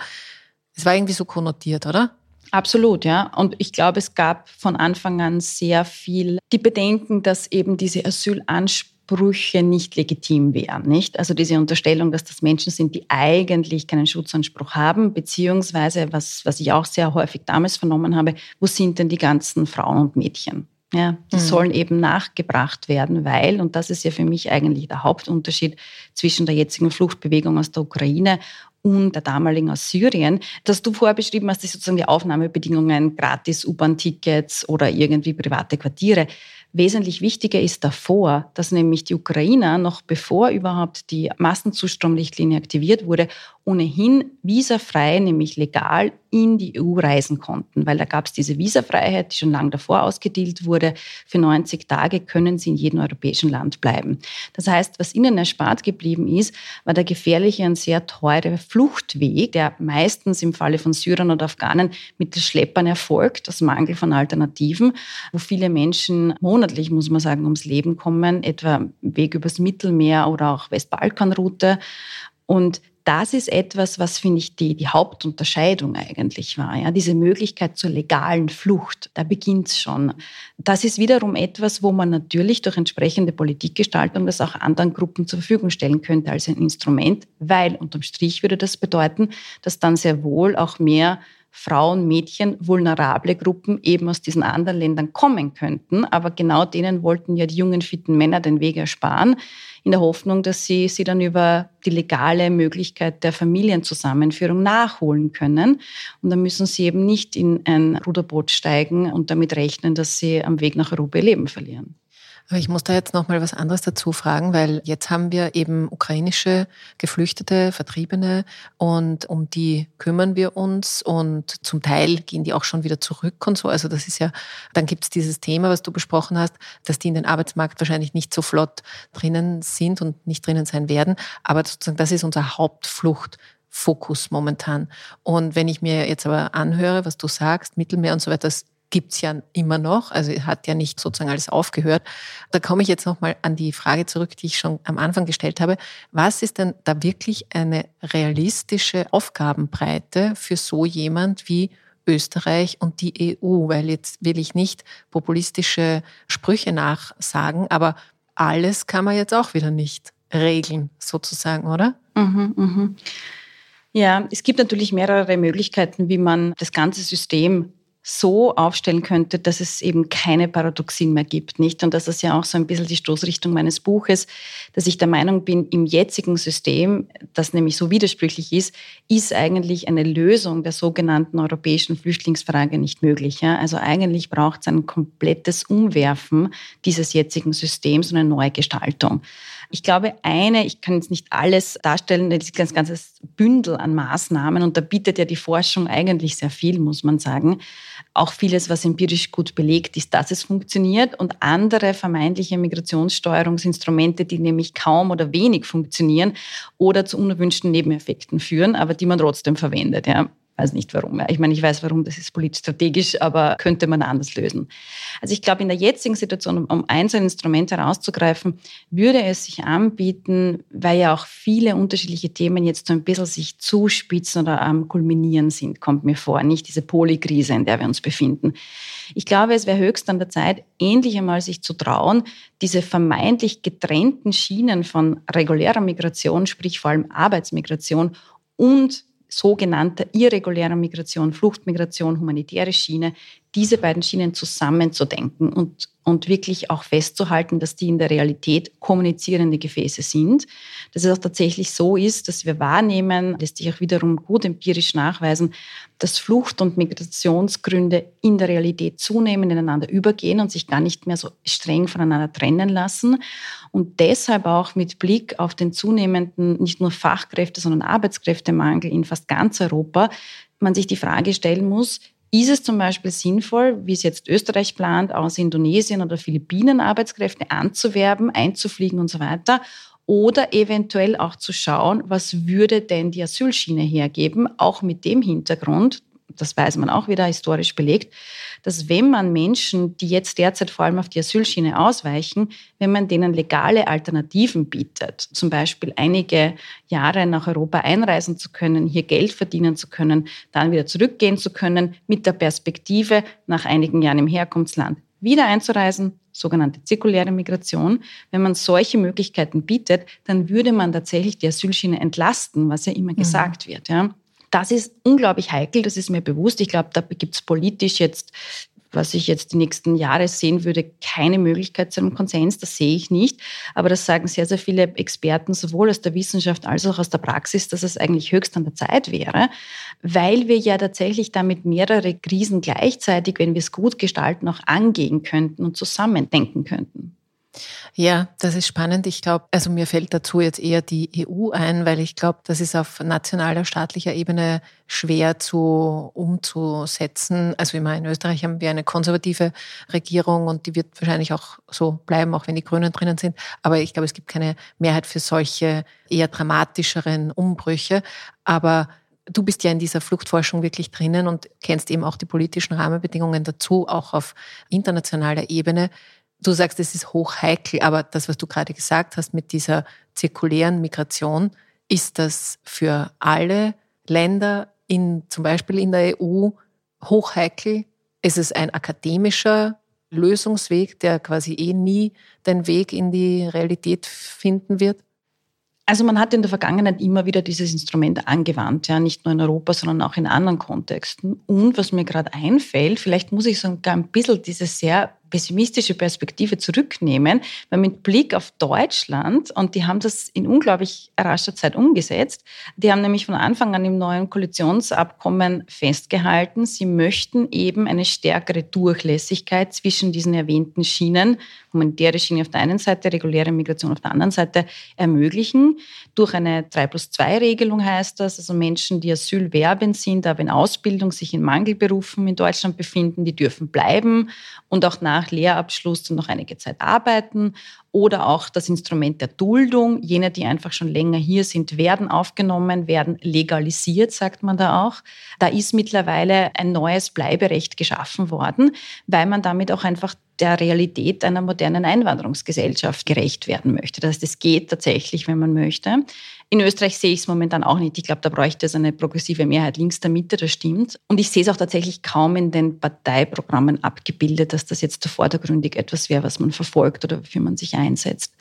es war irgendwie so konnotiert, oder? Absolut, ja. Und ich glaube, es gab von Anfang an sehr viel die Bedenken, dass eben diese Asylansprüche nicht legitim wären, nicht? Also diese Unterstellung, dass das Menschen sind, die eigentlich keinen Schutzanspruch haben, beziehungsweise, was, was ich auch sehr häufig damals vernommen habe, wo sind denn die ganzen Frauen und Mädchen? Ja, die mhm. sollen eben nachgebracht werden, weil, und das ist ja für mich eigentlich der Hauptunterschied zwischen der jetzigen Fluchtbewegung aus der Ukraine und der damaligen aus Syrien, dass du vorher beschrieben hast, die sozusagen die Aufnahmebedingungen, gratis U-Bahn-Tickets oder irgendwie private Quartiere. Wesentlich wichtiger ist davor, dass nämlich die Ukrainer noch bevor überhaupt die Massenzustromrichtlinie aktiviert wurde, ohnehin visafrei, nämlich legal in die EU reisen konnten, weil da gab es diese Visafreiheit, die schon lange davor ausgedealt wurde. Für 90 Tage können sie in jedem europäischen Land bleiben. Das heißt, was ihnen erspart geblieben ist, war der gefährliche und sehr teure Fluchtweg, der meistens im Falle von Syrern und Afghanen mit Schleppern erfolgt, aus Mangel von Alternativen, wo viele Menschen monatlich, muss man sagen, ums Leben kommen, etwa Weg übers Mittelmeer oder auch Westbalkanroute. Und das ist etwas, was, finde ich, die, die Hauptunterscheidung eigentlich war. Ja? Diese Möglichkeit zur legalen Flucht, da beginnt es schon. Das ist wiederum etwas, wo man natürlich durch entsprechende Politikgestaltung das auch anderen Gruppen zur Verfügung stellen könnte als ein Instrument, weil unterm Strich würde das bedeuten, dass dann sehr wohl auch mehr Frauen, Mädchen, vulnerable Gruppen eben aus diesen anderen Ländern kommen könnten. Aber genau denen wollten ja die jungen, fitten Männer den Weg ersparen, in der Hoffnung, dass sie sie dann über die legale Möglichkeit der Familienzusammenführung nachholen können. Und dann müssen sie eben nicht in ein Ruderboot steigen und damit rechnen, dass sie am Weg nach Europa ihr Leben verlieren. Aber ich muss da jetzt noch mal was anderes dazu fragen, weil jetzt haben wir eben ukrainische Geflüchtete, Vertriebene und um die kümmern wir uns und zum Teil gehen die auch schon wieder zurück und so. Also das ist ja, dann gibt es dieses Thema, was du besprochen hast, dass die in den Arbeitsmarkt wahrscheinlich nicht so flott drinnen sind und nicht drinnen sein werden. Aber sozusagen das ist unser Hauptfluchtfokus momentan. Und wenn ich mir jetzt aber anhöre, was du sagst, Mittelmeer und so weiter, das gibt's ja immer noch, also hat ja nicht sozusagen alles aufgehört. Da komme ich jetzt nochmal an die Frage zurück, die ich schon am Anfang gestellt habe. Was ist denn da wirklich eine realistische Aufgabenbreite für so jemand wie Österreich und die EU? Weil jetzt will ich nicht populistische Sprüche nachsagen, aber alles kann man jetzt auch wieder nicht regeln, sozusagen, oder? Mhm, mhm. Ja, es gibt natürlich mehrere Möglichkeiten, wie man das ganze System so aufstellen könnte, dass es eben keine Paradoxien mehr gibt, nicht? Und das ist ja auch so ein bisschen die Stoßrichtung meines Buches, dass ich der Meinung bin, im jetzigen System, das nämlich so widersprüchlich ist, ist eigentlich eine Lösung der sogenannten europäischen Flüchtlingsfrage nicht möglich. Ja? Also eigentlich braucht es ein komplettes Umwerfen dieses jetzigen Systems und eine neue Gestaltung. Ich glaube, eine, ich kann jetzt nicht alles darstellen, das ist ein ganzes Bündel an Maßnahmen und da bietet ja die Forschung eigentlich sehr viel, muss man sagen. Auch vieles, was empirisch gut belegt ist, dass es funktioniert und andere vermeintliche Migrationssteuerungsinstrumente, die nämlich kaum oder wenig funktionieren oder zu unerwünschten Nebeneffekten führen, aber die man trotzdem verwendet. Ja weiß nicht warum. Ich meine, ich weiß warum, das ist politisch strategisch, aber könnte man anders lösen. Also ich glaube, in der jetzigen Situation, um einzelne Instrumente herauszugreifen, würde es sich anbieten, weil ja auch viele unterschiedliche Themen jetzt so ein bisschen sich zuspitzen oder am Kulminieren sind, kommt mir vor. Nicht diese Polykrise, in der wir uns befinden. Ich glaube, es wäre höchst an der Zeit, endlich einmal sich zu trauen, diese vermeintlich getrennten Schienen von regulärer Migration, sprich vor allem Arbeitsmigration und sogenannter irregulärer Migration, Fluchtmigration, humanitäre Schiene, diese beiden Schienen zusammenzudenken und, und wirklich auch festzuhalten, dass die in der Realität kommunizierende Gefäße sind. Dass es auch tatsächlich so ist, dass wir wahrnehmen, lässt sich auch wiederum gut empirisch nachweisen, dass Flucht- und Migrationsgründe in der Realität zunehmend ineinander übergehen und sich gar nicht mehr so streng voneinander trennen lassen. Und deshalb auch mit Blick auf den zunehmenden nicht nur Fachkräfte, sondern Arbeitskräftemangel in fast ganz Europa, man sich die Frage stellen muss, ist es zum Beispiel sinnvoll, wie es jetzt Österreich plant, aus Indonesien oder Philippinen Arbeitskräfte anzuwerben, einzufliegen und so weiter? Oder eventuell auch zu schauen, was würde denn die Asylschiene hergeben, auch mit dem Hintergrund, das weiß man auch wieder historisch belegt, dass wenn man Menschen, die jetzt derzeit vor allem auf die Asylschiene ausweichen, wenn man denen legale Alternativen bietet, zum Beispiel einige Jahre nach Europa einreisen zu können, hier Geld verdienen zu können, dann wieder zurückgehen zu können, mit der Perspektive, nach einigen Jahren im Herkunftsland wieder einzureisen, sogenannte zirkuläre Migration. Wenn man solche Möglichkeiten bietet, dann würde man tatsächlich die Asylschiene entlasten, was ja immer mhm. gesagt wird. Ja. Das ist unglaublich heikel, das ist mir bewusst. Ich glaube, da gibt es politisch jetzt, was ich jetzt die nächsten Jahre sehen würde, keine Möglichkeit zu einem Konsens. Das sehe ich nicht. Aber das sagen sehr, sehr viele Experten, sowohl aus der Wissenschaft als auch aus der Praxis, dass es eigentlich höchst an der Zeit wäre, weil wir ja tatsächlich damit mehrere Krisen gleichzeitig, wenn wir es gut gestalten, auch angehen könnten und zusammendenken könnten. Ja, das ist spannend. Ich glaube, also mir fällt dazu jetzt eher die EU ein, weil ich glaube, das ist auf nationaler, staatlicher Ebene schwer zu umzusetzen. Also immer in Österreich haben wir eine konservative Regierung und die wird wahrscheinlich auch so bleiben, auch wenn die Grünen drinnen sind. Aber ich glaube, es gibt keine Mehrheit für solche eher dramatischeren Umbrüche. Aber Du bist ja in dieser Fluchtforschung wirklich drinnen und kennst eben auch die politischen Rahmenbedingungen dazu, auch auf internationaler Ebene. Du sagst, es ist hochheikel, aber das, was du gerade gesagt hast mit dieser zirkulären Migration, ist das für alle Länder in, zum Beispiel in der EU hochheikel? Ist es ein akademischer Lösungsweg, der quasi eh nie den Weg in die Realität finden wird? Also man hat in der Vergangenheit immer wieder dieses Instrument angewandt, ja, nicht nur in Europa, sondern auch in anderen Kontexten. Und was mir gerade einfällt, vielleicht muss ich sogar ein bisschen diese sehr pessimistische Perspektive zurücknehmen, weil mit Blick auf Deutschland, und die haben das in unglaublich rascher Zeit umgesetzt, die haben nämlich von Anfang an im neuen Koalitionsabkommen festgehalten, sie möchten eben eine stärkere Durchlässigkeit zwischen diesen erwähnten Schienen, humanitäre Schiene auf der einen Seite, reguläre Migration auf der anderen Seite, ermöglichen. Durch eine 3 plus 2 Regelung heißt das, also Menschen, die asylwerbend sind, aber in Ausbildung sich in Mangelberufen in Deutschland befinden, die dürfen bleiben und auch nach nach Lehrabschluss dann noch einige Zeit arbeiten oder auch das Instrument der Duldung. Jene, die einfach schon länger hier sind, werden aufgenommen, werden legalisiert, sagt man da auch. Da ist mittlerweile ein neues Bleiberecht geschaffen worden, weil man damit auch einfach der Realität einer modernen Einwanderungsgesellschaft gerecht werden möchte. Das heißt, es geht tatsächlich, wenn man möchte. In Österreich sehe ich es momentan auch nicht. Ich glaube, da bräuchte es eine progressive Mehrheit links der Mitte, das stimmt. Und ich sehe es auch tatsächlich kaum in den Parteiprogrammen abgebildet, dass das jetzt vordergründig etwas wäre, was man verfolgt oder wofür man sich einsetzt.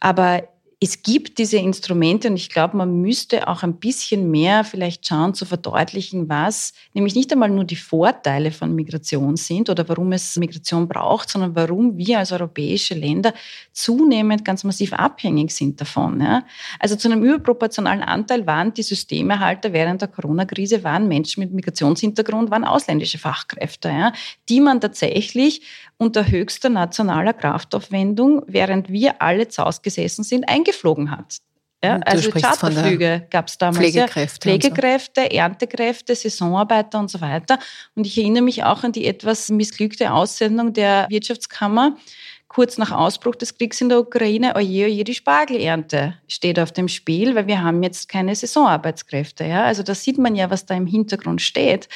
Aber es gibt diese Instrumente und ich glaube, man müsste auch ein bisschen mehr vielleicht schauen zu verdeutlichen, was nämlich nicht einmal nur die Vorteile von Migration sind oder warum es Migration braucht, sondern warum wir als europäische Länder zunehmend ganz massiv abhängig sind davon. Ja? Also zu einem überproportionalen Anteil waren die Systemerhalter während der Corona-Krise, waren Menschen mit Migrationshintergrund, waren ausländische Fachkräfte, ja? die man tatsächlich unter höchster nationaler Kraftaufwendung, während wir alle zu Hause gesessen sind, eingeflogen hat. Ja, also Charterflüge gab es damals. Pflegekräfte. Ja. Pflegekräfte, so. Erntekräfte, Saisonarbeiter und so weiter. Und ich erinnere mich auch an die etwas missglückte Aussendung der Wirtschaftskammer kurz nach Ausbruch des Kriegs in der Ukraine, oje, oje, die Spargelernte steht auf dem Spiel, weil wir haben jetzt keine Saisonarbeitskräfte. Ja? Also da sieht man ja, was da im Hintergrund steht.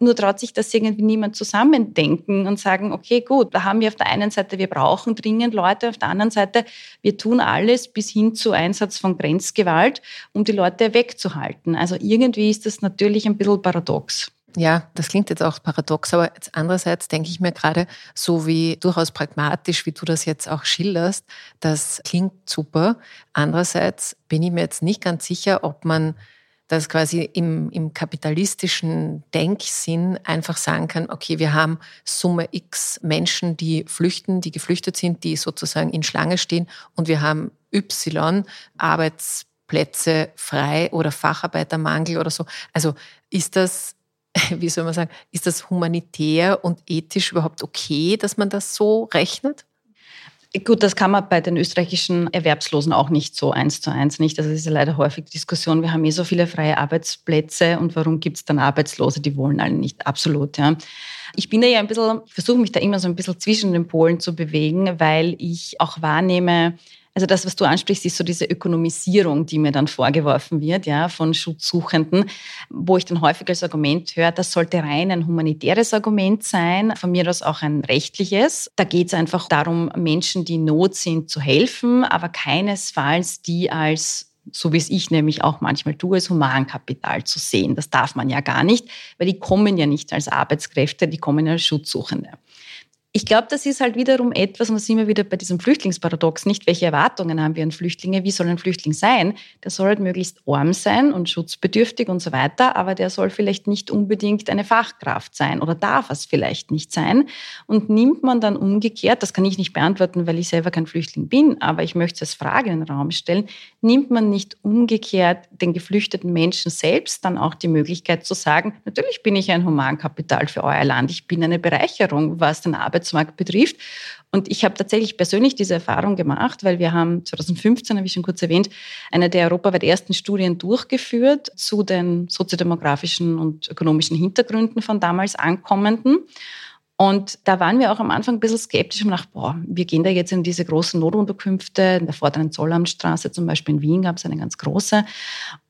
Nur traut sich das irgendwie niemand zusammendenken und sagen, okay, gut, da haben wir auf der einen Seite, wir brauchen dringend Leute, auf der anderen Seite, wir tun alles bis hin zu Einsatz von Grenzgewalt, um die Leute wegzuhalten. Also irgendwie ist das natürlich ein bisschen paradox. Ja, das klingt jetzt auch paradox, aber andererseits denke ich mir gerade, so wie durchaus pragmatisch, wie du das jetzt auch schilderst, das klingt super. Andererseits bin ich mir jetzt nicht ganz sicher, ob man das quasi im, im kapitalistischen Denksinn einfach sagen kann, okay, wir haben Summe X Menschen, die flüchten, die geflüchtet sind, die sozusagen in Schlange stehen und wir haben Y Arbeitsplätze frei oder Facharbeitermangel oder so. Also ist das wie soll man sagen, ist das humanitär und ethisch überhaupt okay, dass man das so rechnet? Gut, das kann man bei den österreichischen Erwerbslosen auch nicht so eins zu eins nicht. Das ist ja leider häufig Diskussion. Wir haben eh so viele freie Arbeitsplätze und warum gibt es dann Arbeitslose? Die wollen alle nicht. Absolut, ja. Ich bin da ja ein bisschen, versuche mich da immer so ein bisschen zwischen den Polen zu bewegen, weil ich auch wahrnehme, also das, was du ansprichst, ist so diese Ökonomisierung, die mir dann vorgeworfen wird, ja, von Schutzsuchenden, wo ich dann häufig als Argument höre, das sollte rein ein humanitäres Argument sein, von mir aus auch ein rechtliches. Da geht es einfach darum, Menschen, die in Not sind, zu helfen, aber keinesfalls die als so wie es ich nämlich auch manchmal tue, als Humankapital zu sehen. Das darf man ja gar nicht, weil die kommen ja nicht als Arbeitskräfte, die kommen als Schutzsuchende. Ich glaube, das ist halt wiederum etwas, und da sind wir wieder bei diesem Flüchtlingsparadox, nicht welche Erwartungen haben wir an Flüchtlinge, wie soll ein Flüchtling sein? Der soll halt möglichst arm sein und schutzbedürftig und so weiter, aber der soll vielleicht nicht unbedingt eine Fachkraft sein oder darf es vielleicht nicht sein. Und nimmt man dann umgekehrt, das kann ich nicht beantworten, weil ich selber kein Flüchtling bin, aber ich möchte es als Frage in den Raum stellen, nimmt man nicht umgekehrt den geflüchteten Menschen selbst dann auch die Möglichkeit zu sagen, natürlich bin ich ein Humankapital für euer Land, ich bin eine Bereicherung, was den Arbeit Arbeitsmarkt betrifft. Und ich habe tatsächlich persönlich diese Erfahrung gemacht, weil wir haben 2015, habe ich schon kurz erwähnt, eine der europaweit ersten Studien durchgeführt zu den soziodemografischen und ökonomischen Hintergründen von damals Ankommenden. Und da waren wir auch am Anfang ein bisschen skeptisch und dachten, boah, wir gehen da jetzt in diese großen Notunterkünfte, in der vorderen Zollamtstraße zum Beispiel in Wien gab es eine ganz große,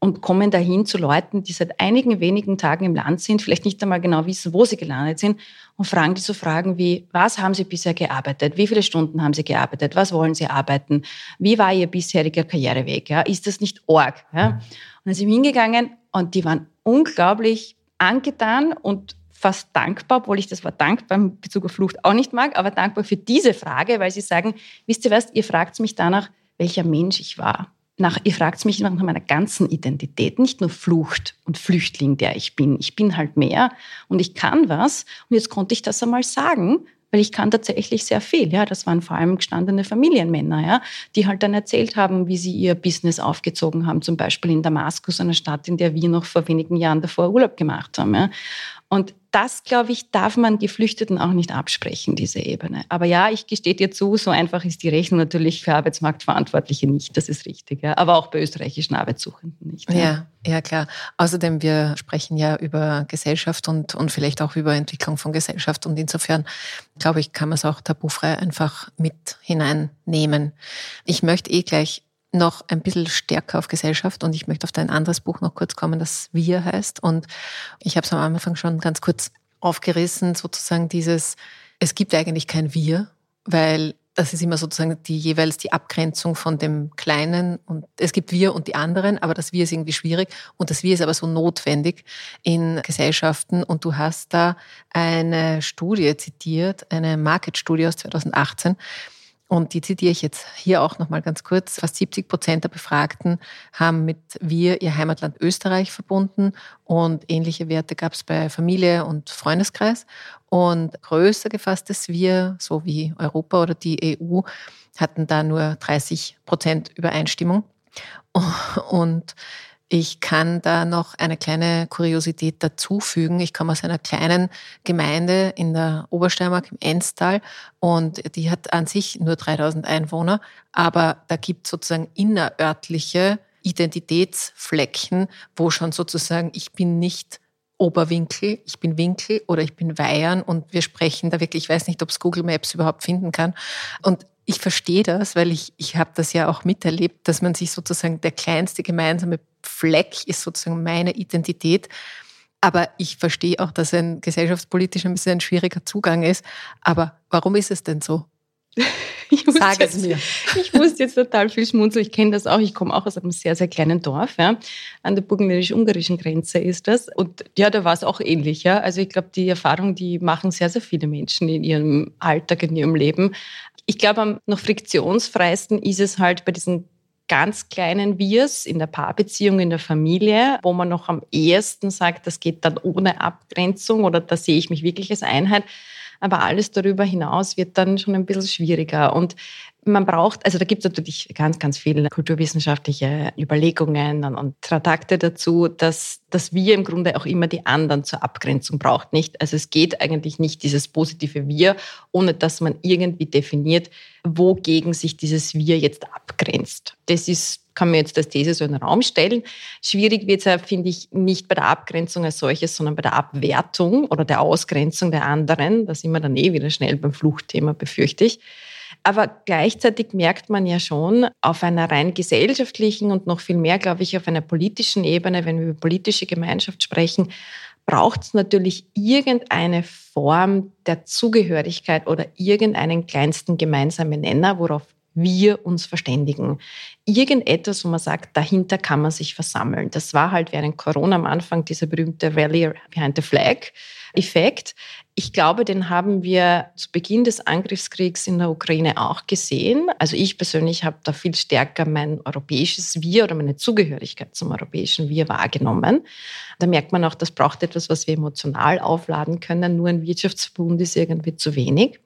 und kommen dahin zu Leuten, die seit einigen wenigen Tagen im Land sind, vielleicht nicht einmal genau wissen, wo sie gelandet sind, und fragen die so Fragen wie, was haben Sie bisher gearbeitet? Wie viele Stunden haben Sie gearbeitet? Was wollen Sie arbeiten? Wie war Ihr bisheriger Karriereweg? Ja? Ist das nicht Org? Ja? Und dann sind wir hingegangen und die waren unglaublich angetan und fast dankbar, obwohl ich das Wort dankbar in Bezug auf Flucht auch nicht mag, aber dankbar für diese Frage, weil sie sagen, wisst ihr was, ihr fragt mich danach, welcher Mensch ich war. nach, ihr fragt mich nach meiner ganzen Identität, nicht nur Flucht und Flüchtling, der ich bin. Ich bin halt mehr und ich kann was. Und jetzt konnte ich das einmal sagen, weil ich kann tatsächlich sehr viel. Ja, das waren vor allem gestandene Familienmänner, ja, die halt dann erzählt haben, wie sie ihr Business aufgezogen haben, zum Beispiel in Damaskus, einer Stadt, in der wir noch vor wenigen Jahren davor Urlaub gemacht haben. Ja. Und das, glaube ich, darf man Geflüchteten auch nicht absprechen, diese Ebene. Aber ja, ich gestehe dir zu, so einfach ist die Rechnung natürlich für Arbeitsmarktverantwortliche nicht, das ist richtig. Ja. Aber auch bei österreichischen Arbeitssuchenden nicht. Ja. ja, ja, klar. Außerdem, wir sprechen ja über Gesellschaft und, und vielleicht auch über Entwicklung von Gesellschaft. Und insofern, glaube ich, kann man es auch tabufrei einfach mit hineinnehmen. Ich möchte eh gleich noch ein bisschen stärker auf Gesellschaft. Und ich möchte auf dein anderes Buch noch kurz kommen, das Wir heißt. Und ich habe es am Anfang schon ganz kurz aufgerissen, sozusagen dieses, es gibt eigentlich kein Wir, weil das ist immer sozusagen die jeweils die Abgrenzung von dem Kleinen. Und es gibt wir und die anderen, aber das Wir ist irgendwie schwierig. Und das Wir ist aber so notwendig in Gesellschaften. Und du hast da eine Studie zitiert, eine Market-Studie aus 2018, und die zitiere ich jetzt hier auch nochmal ganz kurz. Fast 70 Prozent der Befragten haben mit wir ihr Heimatland Österreich verbunden und ähnliche Werte gab es bei Familie und Freundeskreis. Und größer gefasstes wir, so wie Europa oder die EU, hatten da nur 30 Prozent Übereinstimmung. Und ich kann da noch eine kleine Kuriosität dazufügen. Ich komme aus einer kleinen Gemeinde in der Obersteiermark im Enstal und die hat an sich nur 3000 Einwohner, aber da gibt es sozusagen innerörtliche Identitätsflecken, wo schon sozusagen ich bin nicht Oberwinkel, ich bin Winkel oder ich bin Weihern und wir sprechen da wirklich, ich weiß nicht, ob es Google Maps überhaupt finden kann. Und ich verstehe das, weil ich, ich habe das ja auch miterlebt, dass man sich sozusagen der kleinste gemeinsame Fleck ist sozusagen meine Identität. Aber ich verstehe auch, dass ein gesellschaftspolitisch ein bisschen ein schwieriger Zugang ist. Aber warum ist es denn so? Sag es mir. Ich musste jetzt total viel schmunzeln. Ich kenne das auch. Ich komme auch aus einem sehr, sehr kleinen Dorf. Ja. An der burgenländisch-ungarischen Grenze ist das. Und ja, da war es auch ähnlich. Ja. Also ich glaube, die Erfahrung, die machen sehr, sehr viele Menschen in ihrem Alltag, in ihrem Leben. Ich glaube, am noch friktionsfreisten ist es halt bei diesen ganz kleinen Wirs in der Paarbeziehung, in der Familie, wo man noch am ehesten sagt, das geht dann ohne Abgrenzung oder da sehe ich mich wirklich als Einheit. Aber alles darüber hinaus wird dann schon ein bisschen schwieriger. Und man braucht, also da gibt es natürlich ganz, ganz viele kulturwissenschaftliche Überlegungen und, und Traktate dazu, dass, dass wir im Grunde auch immer die anderen zur Abgrenzung braucht, nicht? Also es geht eigentlich nicht dieses positive Wir, ohne dass man irgendwie definiert, wogegen sich dieses Wir jetzt abgrenzt. Das ist kann man jetzt als These so in den Raum stellen. Schwierig wird es ja, finde ich, nicht bei der Abgrenzung als solches, sondern bei der Abwertung oder der Ausgrenzung der anderen. Da wir dann eh wieder schnell beim Fluchtthema, befürchte ich. Aber gleichzeitig merkt man ja schon auf einer rein gesellschaftlichen und noch viel mehr, glaube ich, auf einer politischen Ebene, wenn wir über politische Gemeinschaft sprechen, braucht es natürlich irgendeine Form der Zugehörigkeit oder irgendeinen kleinsten gemeinsamen Nenner, worauf wir uns verständigen. Irgendetwas, wo man sagt, dahinter kann man sich versammeln. Das war halt während Corona am Anfang dieser berühmte Rally Behind the Flag Effekt. Ich glaube, den haben wir zu Beginn des Angriffskriegs in der Ukraine auch gesehen. Also ich persönlich habe da viel stärker mein europäisches Wir oder meine Zugehörigkeit zum europäischen Wir wahrgenommen. Da merkt man auch, das braucht etwas, was wir emotional aufladen können. Nur ein Wirtschaftsverbund ist irgendwie zu wenig.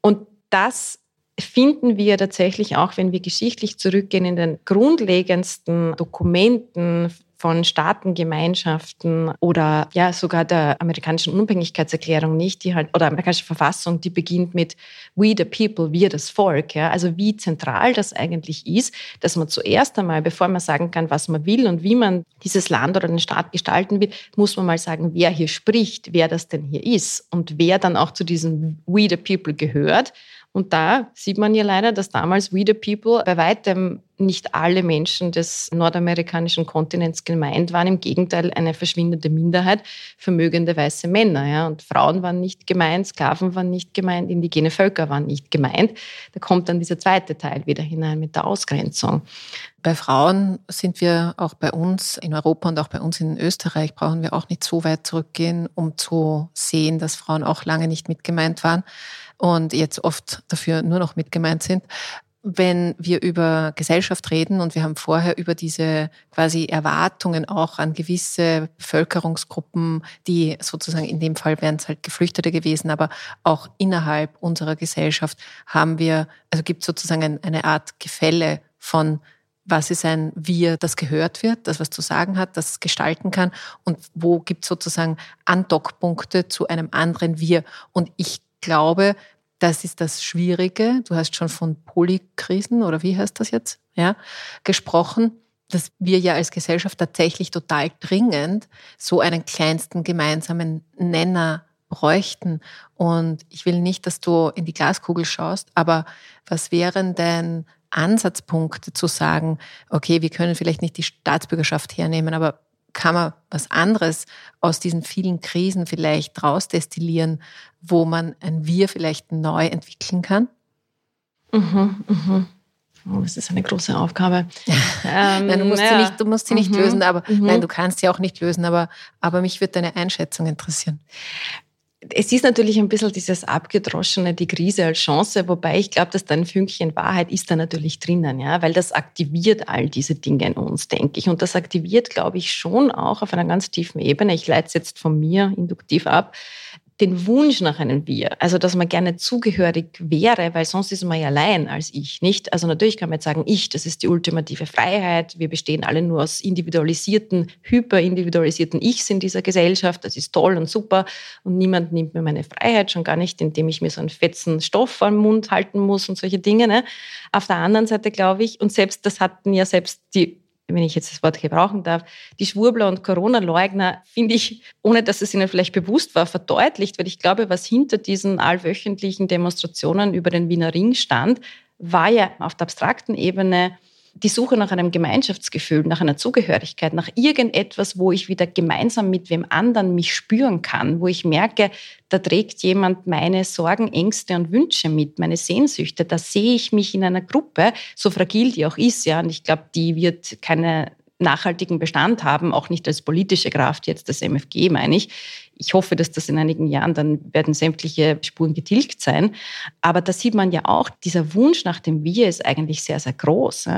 Und das finden wir tatsächlich auch, wenn wir geschichtlich zurückgehen, in den grundlegendsten Dokumenten von Staatengemeinschaften oder ja sogar der amerikanischen Unabhängigkeitserklärung nicht, die halt oder amerikanische Verfassung, die beginnt mit We the people, wir das Volk. Ja, also wie zentral das eigentlich ist, dass man zuerst einmal, bevor man sagen kann, was man will und wie man dieses Land oder den Staat gestalten will, muss man mal sagen, wer hier spricht, wer das denn hier ist und wer dann auch zu diesem We the people gehört und da sieht man ja leider, dass damals We the People bei weitem nicht alle Menschen des nordamerikanischen Kontinents gemeint waren. Im Gegenteil, eine verschwindende Minderheit, vermögende weiße Männer. Ja. Und Frauen waren nicht gemeint, Sklaven waren nicht gemeint, indigene Völker waren nicht gemeint. Da kommt dann dieser zweite Teil wieder hinein mit der Ausgrenzung. Bei Frauen sind wir auch bei uns in Europa und auch bei uns in Österreich brauchen wir auch nicht so weit zurückgehen, um zu sehen, dass Frauen auch lange nicht mitgemeint waren und jetzt oft dafür nur noch mitgemeint sind. wenn wir über Gesellschaft reden und wir haben vorher über diese quasi Erwartungen auch an gewisse Bevölkerungsgruppen, die sozusagen in dem Fall wären es halt Geflüchtete gewesen, aber auch innerhalb unserer Gesellschaft haben wir, also gibt es sozusagen eine Art Gefälle von was ist ein Wir, das gehört wird, das was zu sagen hat, das gestalten kann und wo gibt es sozusagen Andockpunkte zu einem anderen Wir. Und ich glaube, das ist das Schwierige. Du hast schon von Polykrisen oder wie heißt das jetzt? Ja, gesprochen, dass wir ja als Gesellschaft tatsächlich total dringend so einen kleinsten gemeinsamen Nenner bräuchten. Und ich will nicht, dass du in die Glaskugel schaust, aber was wären denn Ansatzpunkte zu sagen, okay, wir können vielleicht nicht die Staatsbürgerschaft hernehmen, aber kann man was anderes aus diesen vielen Krisen vielleicht rausdestillieren, wo man ein Wir vielleicht neu entwickeln kann? Mhm, mhm. Oh, das ist eine große Aufgabe. ähm, nein, du musst ja. sie nicht, du musst sie nicht mhm, lösen, aber mhm. nein, du kannst sie auch nicht lösen, aber, aber mich würde deine Einschätzung interessieren es ist natürlich ein bisschen dieses abgedroschene, die Krise als Chance, wobei ich glaube, dass da ein Fünkchen Wahrheit ist da natürlich drinnen, ja, weil das aktiviert all diese Dinge in uns, denke ich. Und das aktiviert, glaube ich, schon auch auf einer ganz tiefen Ebene. Ich leite es jetzt von mir induktiv ab den Wunsch nach einem Wir, also dass man gerne zugehörig wäre, weil sonst ist man ja allein als ich, nicht? Also natürlich kann man jetzt sagen, ich, das ist die ultimative Freiheit, wir bestehen alle nur aus individualisierten, hyperindividualisierten Ichs in dieser Gesellschaft, das ist toll und super und niemand nimmt mir meine Freiheit, schon gar nicht, indem ich mir so einen fetzen Stoff am Mund halten muss und solche Dinge. Ne? Auf der anderen Seite glaube ich, und selbst das hatten ja selbst die wenn ich jetzt das Wort gebrauchen darf, die Schwurbler und Corona-Leugner, finde ich, ohne dass es ihnen vielleicht bewusst war, verdeutlicht, weil ich glaube, was hinter diesen allwöchentlichen Demonstrationen über den Wiener Ring stand, war ja auf der abstrakten Ebene die Suche nach einem Gemeinschaftsgefühl, nach einer Zugehörigkeit, nach irgendetwas, wo ich wieder gemeinsam mit wem anderen mich spüren kann, wo ich merke, da trägt jemand meine Sorgen, Ängste und Wünsche mit, meine Sehnsüchte. Da sehe ich mich in einer Gruppe, so fragil die auch ist, ja, und ich glaube, die wird keine nachhaltigen Bestand haben, auch nicht als politische Kraft, jetzt das MFG meine ich. Ich hoffe, dass das in einigen Jahren dann werden sämtliche Spuren getilgt sein. Aber da sieht man ja auch, dieser Wunsch nach dem Wir ist eigentlich sehr, sehr groß.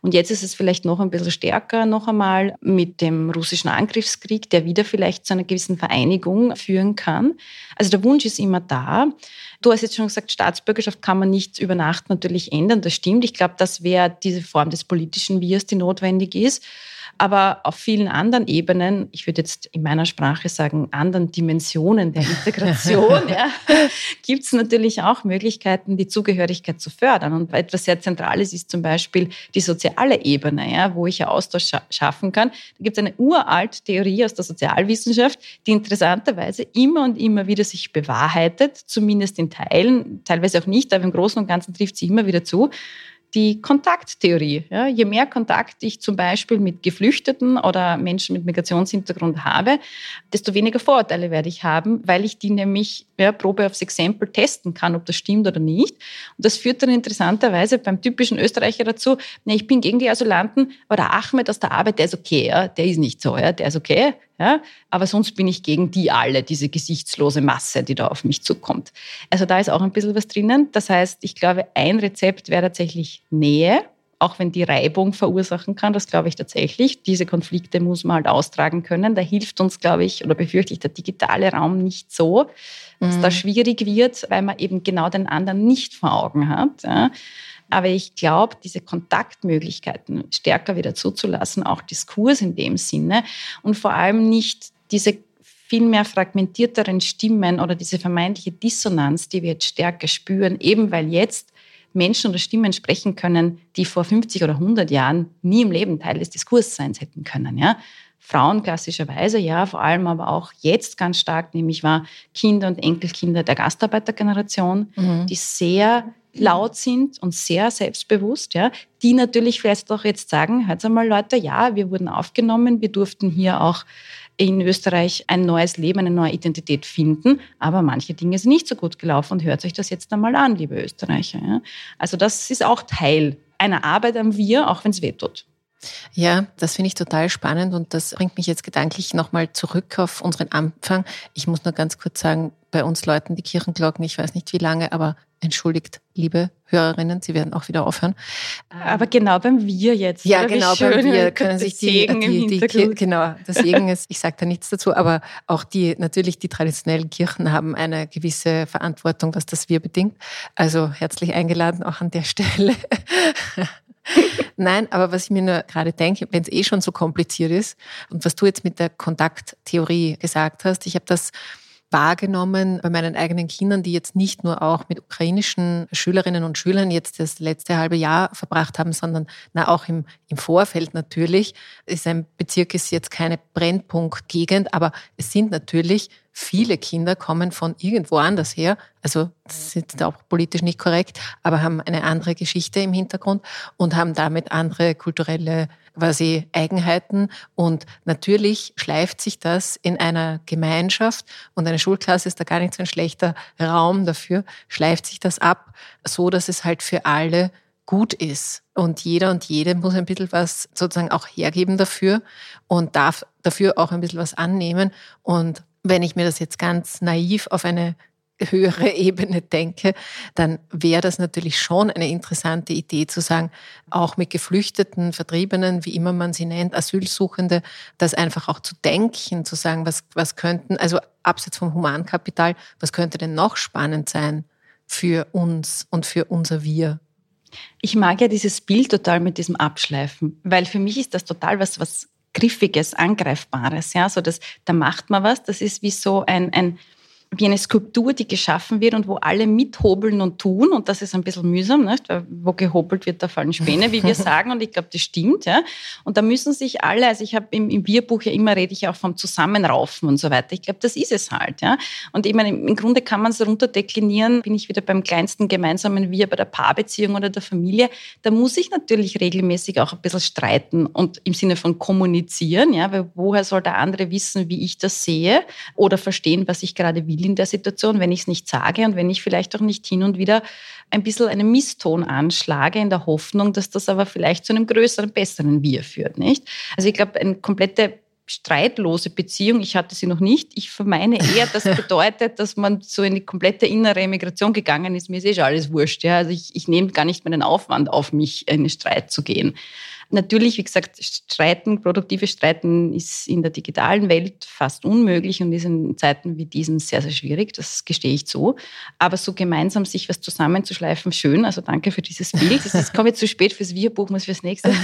Und jetzt ist es vielleicht noch ein bisschen stärker noch einmal mit dem russischen Angriffskrieg, der wieder vielleicht zu einer gewissen Vereinigung führen kann. Also der Wunsch ist immer da. Du hast jetzt schon gesagt, Staatsbürgerschaft kann man nicht über Nacht natürlich ändern. Das stimmt. Ich glaube, das wäre diese Form des politischen Wirs, die notwendig ist. Aber auf vielen anderen Ebenen, ich würde jetzt in meiner Sprache sagen, anderen Dimensionen der Integration, ja, gibt es natürlich auch Möglichkeiten, die Zugehörigkeit zu fördern. Und etwas sehr Zentrales ist zum Beispiel die soziale Ebene, ja, wo ich ja Austausch scha schaffen kann. Da gibt es eine uralte Theorie aus der Sozialwissenschaft, die interessanterweise immer und immer wieder sich bewahrheitet, zumindest in Teilen, teilweise auch nicht, aber im Großen und Ganzen trifft sie immer wieder zu die Kontakttheorie. Ja, je mehr Kontakt ich zum Beispiel mit Geflüchteten oder Menschen mit Migrationshintergrund habe, desto weniger Vorurteile werde ich haben, weil ich die nämlich ja, Probe aufs Exempel testen kann, ob das stimmt oder nicht. Und das führt dann interessanterweise beim typischen Österreicher dazu, na, ich bin gegen die Asylanten, aber der Ahmed aus der Arbeit, der ist okay, ja, der ist nicht so, ja, der ist okay, ja, aber sonst bin ich gegen die alle, diese gesichtslose Masse, die da auf mich zukommt. Also da ist auch ein bisschen was drinnen. Das heißt, ich glaube, ein Rezept wäre tatsächlich Nähe, auch wenn die Reibung verursachen kann, das glaube ich tatsächlich. Diese Konflikte muss man halt austragen können. Da hilft uns, glaube ich, oder befürchte ich, der digitale Raum nicht so, dass mhm. da schwierig wird, weil man eben genau den anderen nicht vor Augen hat. Ja. Aber ich glaube, diese Kontaktmöglichkeiten stärker wieder zuzulassen, auch Diskurs in dem Sinne und vor allem nicht diese viel mehr fragmentierteren Stimmen oder diese vermeintliche Dissonanz, die wir jetzt stärker spüren, eben weil jetzt Menschen oder Stimmen sprechen können, die vor 50 oder 100 Jahren nie im Leben Teil des Diskursseins hätten können. Ja? Frauen klassischerweise, ja, vor allem aber auch jetzt ganz stark, nämlich war Kinder und Enkelkinder der Gastarbeitergeneration, mhm. die sehr laut sind und sehr selbstbewusst, ja, die natürlich vielleicht auch jetzt sagen, hört einmal Leute, ja, wir wurden aufgenommen, wir durften hier auch in Österreich ein neues Leben, eine neue Identität finden. Aber manche Dinge sind nicht so gut gelaufen und hört euch das jetzt einmal an, liebe Österreicher. Ja? Also das ist auch Teil einer Arbeit am Wir, auch wenn es weh tut. Ja, das finde ich total spannend und das bringt mich jetzt gedanklich nochmal zurück auf unseren Anfang. Ich muss nur ganz kurz sagen, bei uns läuten die Kirchenglocken, ich weiß nicht wie lange, aber entschuldigt, liebe Hörerinnen, Sie werden auch wieder aufhören. Aber genau beim Wir jetzt. Ja, genau beim Wir können sich die, die, die, die genau, das Segen ist, ich sage da nichts dazu, aber auch die, natürlich die traditionellen Kirchen haben eine gewisse Verantwortung, was das Wir bedingt. Also herzlich eingeladen auch an der Stelle. Nein, aber was ich mir nur gerade denke, wenn es eh schon so kompliziert ist und was du jetzt mit der Kontakttheorie gesagt hast, ich habe das wahrgenommen bei meinen eigenen Kindern, die jetzt nicht nur auch mit ukrainischen Schülerinnen und Schülern jetzt das letzte halbe Jahr verbracht haben, sondern na, auch im, im Vorfeld natürlich. Ist ein Bezirk ist jetzt keine Brennpunktgegend, aber es sind natürlich viele Kinder kommen von irgendwo anders her, also das ist jetzt auch politisch nicht korrekt, aber haben eine andere Geschichte im Hintergrund und haben damit andere kulturelle quasi Eigenheiten. Und natürlich schleift sich das in einer Gemeinschaft und eine Schulklasse ist da gar nicht so ein schlechter Raum dafür, schleift sich das ab, so dass es halt für alle gut ist. Und jeder und jede muss ein bisschen was sozusagen auch hergeben dafür und darf dafür auch ein bisschen was annehmen. Und wenn ich mir das jetzt ganz naiv auf eine höhere Ebene denke, dann wäre das natürlich schon eine interessante Idee zu sagen, auch mit Geflüchteten, Vertriebenen, wie immer man sie nennt, Asylsuchende, das einfach auch zu denken, zu sagen, was, was könnten, also abseits vom Humankapital, was könnte denn noch spannend sein für uns und für unser Wir? Ich mag ja dieses Bild total mit diesem Abschleifen, weil für mich ist das total was, was Griffiges, Angreifbares. Ja, so das, da macht man was. Das ist wie so ein, ein wie eine Skulptur, die geschaffen wird und wo alle mithobeln und tun. Und das ist ein bisschen mühsam, nicht? Weil wo gehobelt wird, da fallen Späne, wie wir sagen. Und ich glaube, das stimmt. Ja? Und da müssen sich alle, also ich habe im, im Bierbuch ja immer, rede ich auch vom Zusammenraufen und so weiter. Ich glaube, das ist es halt. Ja? Und ich meine, im Grunde kann man es runterdeklinieren, bin ich wieder beim kleinsten gemeinsamen Wir bei der Paarbeziehung oder der Familie. Da muss ich natürlich regelmäßig auch ein bisschen streiten und im Sinne von kommunizieren. Ja? Weil woher soll der andere wissen, wie ich das sehe oder verstehen, was ich gerade will in der Situation, wenn ich es nicht sage und wenn ich vielleicht auch nicht hin und wieder ein bisschen einen Misston anschlage in der Hoffnung, dass das aber vielleicht zu einem größeren, besseren Wir führt, nicht? Also ich glaube, eine komplette streitlose Beziehung, ich hatte sie noch nicht. Ich vermeine eher, das bedeutet, dass man so in die komplette innere Emigration gegangen ist. Mir ist eh schon alles wurscht. Ja? Also ich, ich nehme gar nicht mehr den Aufwand auf mich, in den Streit zu gehen. Natürlich, wie gesagt, Streiten, produktives Streiten ist in der digitalen Welt fast unmöglich und ist in Zeiten wie diesen sehr, sehr schwierig. Das gestehe ich zu. Aber so gemeinsam sich was zusammenzuschleifen, schön. Also danke für dieses Bild. Es kommt jetzt zu spät fürs Wir-Buch, muss fürs nächste.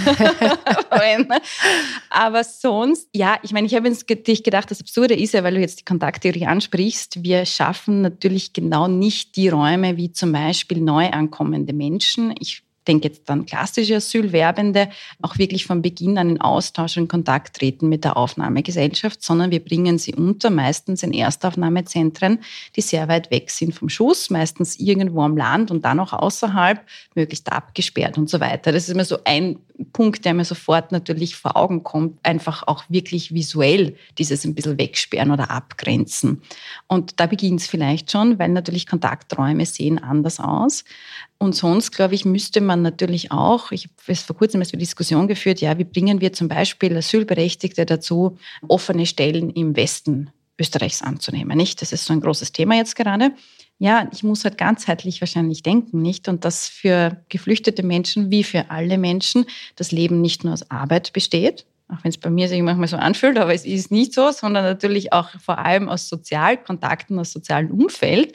Aber sonst, ja, ich meine, ich habe jetzt gedacht, das Absurde ist ja, weil du jetzt die Kontakttheorie ansprichst, wir schaffen natürlich genau nicht die Räume wie zum Beispiel neu ankommende Menschen. Ich denke jetzt an klassische Asylwerbende, auch wirklich von Beginn an in Austausch und Kontakt treten mit der Aufnahmegesellschaft, sondern wir bringen sie unter, meistens in Erstaufnahmezentren, die sehr weit weg sind vom Schuss, meistens irgendwo am Land und dann auch außerhalb, möglichst abgesperrt und so weiter. Das ist immer so ein Punkt, der mir sofort natürlich vor Augen kommt, einfach auch wirklich visuell dieses ein bisschen wegsperren oder abgrenzen. Und da beginnt es vielleicht schon, weil natürlich Kontakträume sehen anders aus. Und sonst, glaube ich, müsste man natürlich auch, ich habe vor kurzem erst eine Diskussion geführt, ja, wie bringen wir zum Beispiel Asylberechtigte dazu, offene Stellen im Westen Österreichs anzunehmen, nicht? Das ist so ein großes Thema jetzt gerade. Ja, ich muss halt ganzheitlich wahrscheinlich denken, nicht? Und dass für geflüchtete Menschen wie für alle Menschen das Leben nicht nur aus Arbeit besteht, auch wenn es bei mir sich manchmal so anfühlt, aber es ist nicht so, sondern natürlich auch vor allem aus Sozialkontakten, aus sozialem Umfeld.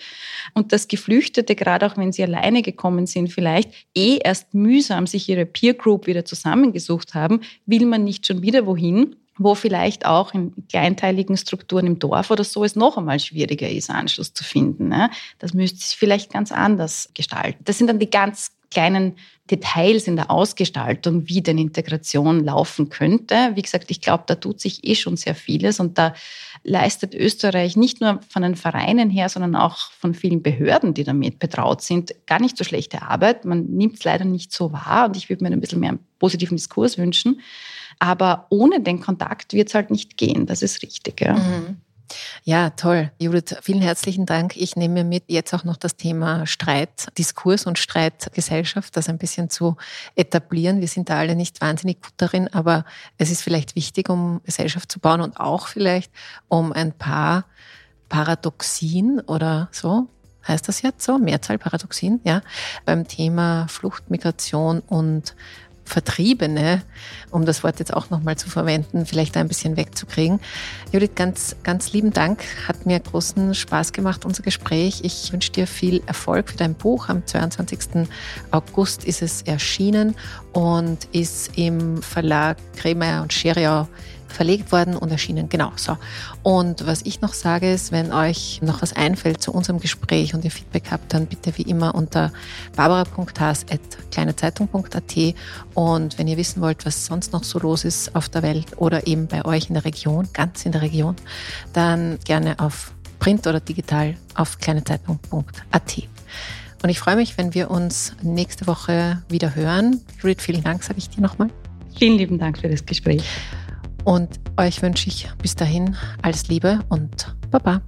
Und dass Geflüchtete, gerade auch wenn sie alleine gekommen sind, vielleicht eh erst mühsam sich ihre Peer Group wieder zusammengesucht haben, will man nicht schon wieder wohin, wo vielleicht auch in kleinteiligen Strukturen im Dorf oder so es noch einmal schwieriger ist, Anschluss zu finden. Ne? Das müsste sich vielleicht ganz anders gestalten. Das sind dann die ganz kleinen Details in der Ausgestaltung, wie denn Integration laufen könnte. Wie gesagt, ich glaube, da tut sich eh schon sehr vieles und da leistet Österreich nicht nur von den Vereinen her, sondern auch von vielen Behörden, die damit betraut sind, gar nicht so schlechte Arbeit. Man nimmt es leider nicht so wahr und ich würde mir ein bisschen mehr einen positiven Diskurs wünschen. Aber ohne den Kontakt wird es halt nicht gehen, das ist richtig. Ja. Mhm. Ja, toll. Judith, vielen herzlichen Dank. Ich nehme mit jetzt auch noch das Thema Streitdiskurs und Streitgesellschaft, das ein bisschen zu etablieren. Wir sind da alle nicht wahnsinnig gut darin, aber es ist vielleicht wichtig, um Gesellschaft zu bauen und auch vielleicht um ein paar Paradoxien oder so, heißt das jetzt so? Mehrzahl Paradoxien, ja, beim Thema Flucht, Migration und Vertriebene, um das Wort jetzt auch nochmal zu verwenden, vielleicht ein bisschen wegzukriegen. Judith, ganz, ganz lieben Dank. Hat mir großen Spaß gemacht, unser Gespräch. Ich wünsche dir viel Erfolg für dein Buch. Am 22. August ist es erschienen und ist im Verlag Kremer und Scheriau verlegt worden und erschienen. Genau so. Und was ich noch sage ist, wenn euch noch was einfällt zu unserem Gespräch und ihr Feedback habt, dann bitte wie immer unter barbara.has.kleinezeitung.at und wenn ihr wissen wollt, was sonst noch so los ist auf der Welt oder eben bei euch in der Region, ganz in der Region, dann gerne auf Print oder digital auf kleinezeitung.at. Und ich freue mich, wenn wir uns nächste Woche wieder hören. Judith, vielen Dank, sage ich dir nochmal. Vielen lieben Dank für das Gespräch. Und euch wünsche ich bis dahin alles Liebe und Baba.